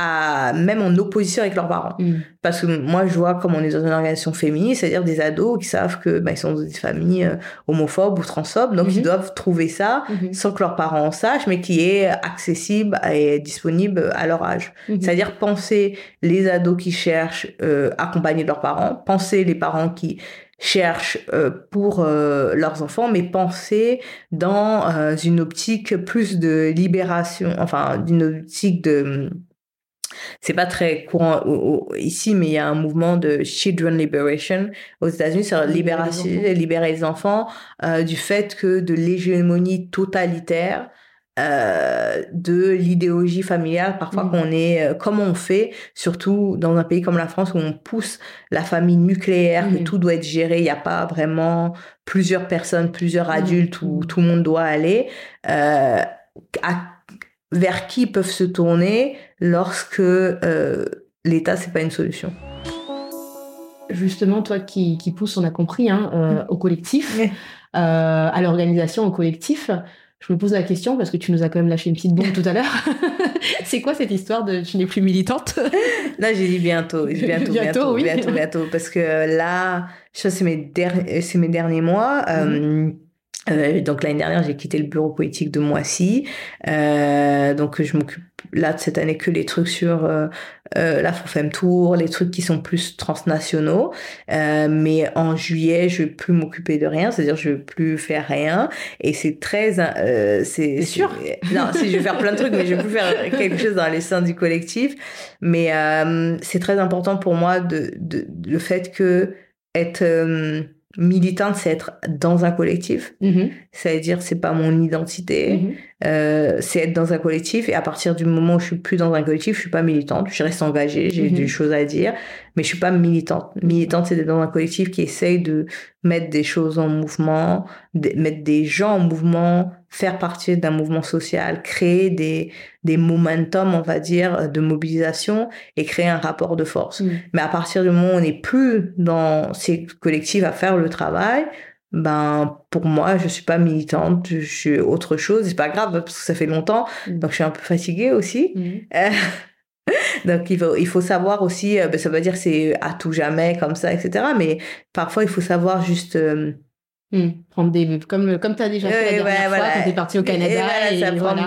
[SPEAKER 3] à, même en opposition avec leurs parents. Mm. Parce que moi, je vois comme on est dans une organisation féministe, c'est-à-dire des ados qui savent que bah, ils sont dans des familles homophobes ou transphobes, donc ils mm-hmm. doivent trouver ça mm-hmm. sans que leurs parents en sachent, mais qui est accessible et disponible à leur âge. Mm-hmm. C'est-à-dire penser les ados qui cherchent euh, accompagner leurs parents, penser les parents qui cherchent euh, pour euh, leurs enfants, mais penser dans euh, une optique plus de libération, enfin d'une optique de c'est pas très courant ici, mais il y a un mouvement de children liberation aux États-Unis, c'est libérer, libérer les enfants du fait que de l'hégémonie totalitaire euh, de l'idéologie familiale, parfois mm. qu'on est, euh, comme on fait, surtout dans un pays comme la France où on pousse la famille nucléaire, que mm. tout doit être géré, il n'y a pas vraiment plusieurs personnes, plusieurs mm. adultes où tout le monde doit aller, euh, vers qui peuvent se tourner lorsque l'État, c'est pas une solution?
[SPEAKER 2] Justement, toi qui, qui pousse, on a compris, hein, au collectif, à l'organisation, au collectif, je me pose la question parce que tu nous as quand même lâché une petite bombe tout à l'heure. *laughs* c'est quoi cette histoire de tu n'es plus militante?
[SPEAKER 3] Là, j'ai dit bientôt, *laughs* bientôt, bientôt, bientôt, bientôt, parce que là, ça c'est mes, derniers, c'est mes derniers mois. Euh, euh, donc l'année dernière, j'ai quitté le bureau politique de Moissy. Euh, donc je m'occupe là de cette année que les trucs sur euh, euh la Femme Tour, les trucs qui sont plus transnationaux. Euh, mais en juillet, je vais plus m'occuper de rien, c'est-à-dire je vais plus faire rien. Et c'est très,
[SPEAKER 2] c'est sûr? *laughs*
[SPEAKER 3] Non, si je vais faire plein de trucs, mais je vais plus faire quelque chose dans les seins du collectif. Mais c'est très important pour moi de, de, le fait que être militante, c'est être dans un collectif. Mm-hmm. C'est-à-dire, c'est pas mon identité. Mm-hmm. Euh, c'est être dans un collectif. Et à partir du moment où je suis plus dans un collectif, je suis pas militante. Je reste engagée, j'ai mm-hmm. des choses à dire, mais je suis pas militante. Militante, c'est d'être dans un collectif qui essaye de mettre des choses en mouvement, de mettre des gens en mouvement, faire partie d'un mouvement social, créer des, des momentum, on va dire, de mobilisation et créer un rapport de force. Mm. Mais à partir du moment où on n'est plus dans ces collectifs à faire le travail, ben pour moi je suis pas militante je suis autre chose c'est pas grave parce que ça fait longtemps mm. donc je suis un peu fatiguée aussi mm. *laughs* donc il faut il faut savoir aussi euh, ben, ça veut dire c'est à tout jamais comme ça etc mais parfois il faut savoir juste euh,
[SPEAKER 2] Hmm. Prendre des, comme, comme tu as déjà fait la dernière fois quand tu es parti au Canada.
[SPEAKER 3] Et, ça prendre,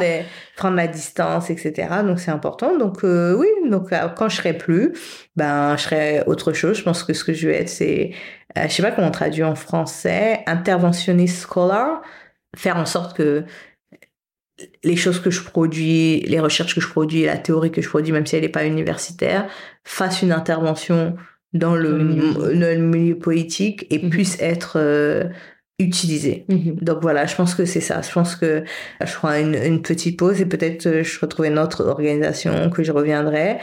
[SPEAKER 3] prendre la distance, etc. Donc c'est important. Donc euh, oui, donc euh, quand je serai plus, ben je serai autre chose. Je pense que ce que je vais être, c'est, euh, je sais pas comment on traduit en français, interventionniste scholar, faire en sorte que les choses que je produis, les recherches que je produis, la théorie que je produis, même si elle n'est pas universitaire, fassent une intervention dans le, milieu. politique et mhm. puisse être utilisé. Mhm. Donc voilà, je pense que c'est ça. Je pense que je ferai une, une petite pause et peut-être euh, je retrouverai une autre organisation que je reviendrai.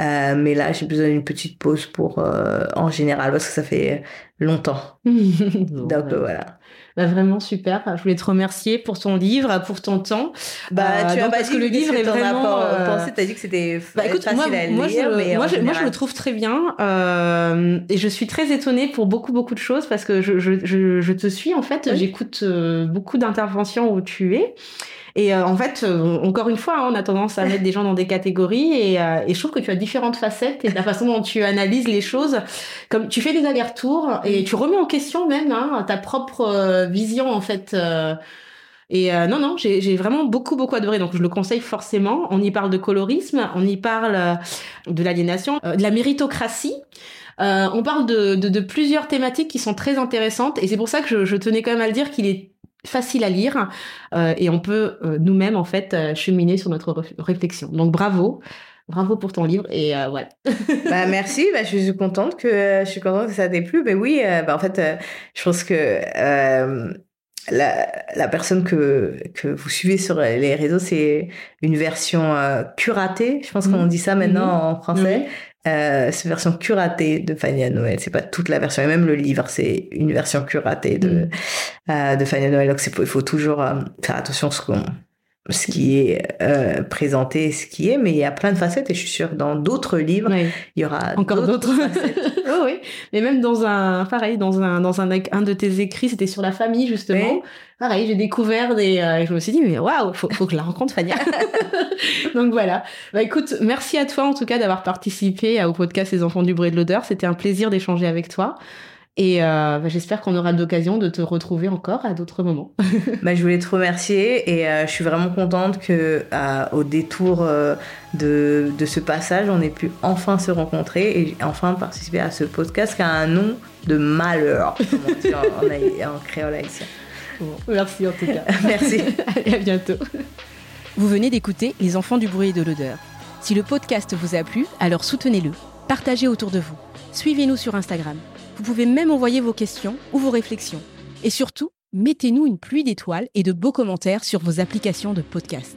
[SPEAKER 3] Euh, mais là, j'ai besoin d'une petite pause pour euh, en général parce que ça fait longtemps. *laughs* Donc voilà.
[SPEAKER 2] Bah, vraiment super. Je voulais te remercier pour ton livre, pour ton temps.
[SPEAKER 3] Bah, tu as parce que le livre est vraiment. Euh... Pensé, as dit que c'était bah, facile moi, à lire, moi, je, mais
[SPEAKER 2] moi, je, moi, je, le trouve très bien euh, et je suis très étonnée pour beaucoup beaucoup de choses parce que je, je, je te suis en fait. J'écoute euh, beaucoup d'interventions où tu es. Et euh, en fait, euh, encore une fois, hein, on a tendance à mettre des gens dans des catégories et, euh, et, je trouve que tu as différentes facettes et la façon dont tu analyses les choses, comme tu fais des allers-retours et tu remets en question même hein, ta propre vision en fait. Et non, non, j'ai vraiment beaucoup, beaucoup adoré. Donc, je le conseille forcément. On y parle de colorisme, on y parle de l'aliénation, de la méritocratie. on parle de, de, de, plusieurs thématiques qui sont très intéressantes. Et c'est pour ça que je, je tenais quand même à le dire qu'il est facile à lire euh, et on peut euh, nous-mêmes en fait euh, cheminer sur notre réflexion. Donc bravo. Bravo pour ton livre et voilà. *laughs*
[SPEAKER 3] bah, merci, bah, je suis contente que je suis contente que ça t'ait plu. Mais oui, bah, en fait, je pense que la, la, personne que, que vous suivez sur les réseaux, c'est une version curatée. Je pense qu'on mmh. dit ça maintenant mmh. en français. Euh, c'est une version curatée de Fanny à Noël. C'est pas toute la version. Et même le livre, c'est une version curatée de, mm. euh, de Fanny à Noël. Donc il faut toujours euh, faire attention à ce qu'on ce qui est euh, présenté, ce qui est, mais il y a plein de facettes et je suis sûre dans d'autres livres, il y aura
[SPEAKER 2] encore d'autres facettes. *laughs* oh, oui, mais même dans un, pareil, dans un, dans un, un de tes écrits, c'était sur la famille justement. Pareil, j'ai découvert des, euh, je me suis dit mais waouh, faut, faut que je la rencontre Fania. *laughs* *laughs* Donc voilà. Bah écoute, merci à toi en tout cas d'avoir participé au podcast Les enfants du bruit de l'odeur. C'était un plaisir d'échanger avec toi. Et euh, bah, j'espère qu'on aura l'occasion de te retrouver encore à d'autres moments. *laughs*
[SPEAKER 3] bah, je voulais te remercier et euh, je suis vraiment contente que au détour euh, de, de, ce passage, on ait pu enfin se rencontrer et enfin participer à ce podcast qui a un nom de malheur, *laughs* comme on dit en, en, créole haïtien.
[SPEAKER 2] merci en tout cas. *laughs*
[SPEAKER 3] merci.
[SPEAKER 2] Allez, à bientôt. Vous venez d'écouter Les enfants du bruit et de l'odeur. Si le podcast vous a plu, alors soutenez-le. Partagez autour de vous. Suivez-nous sur Instagram. Vous pouvez même envoyer vos questions ou vos réflexions. Et surtout, mettez-nous une pluie d'étoiles et de beaux commentaires sur vos applications de podcast.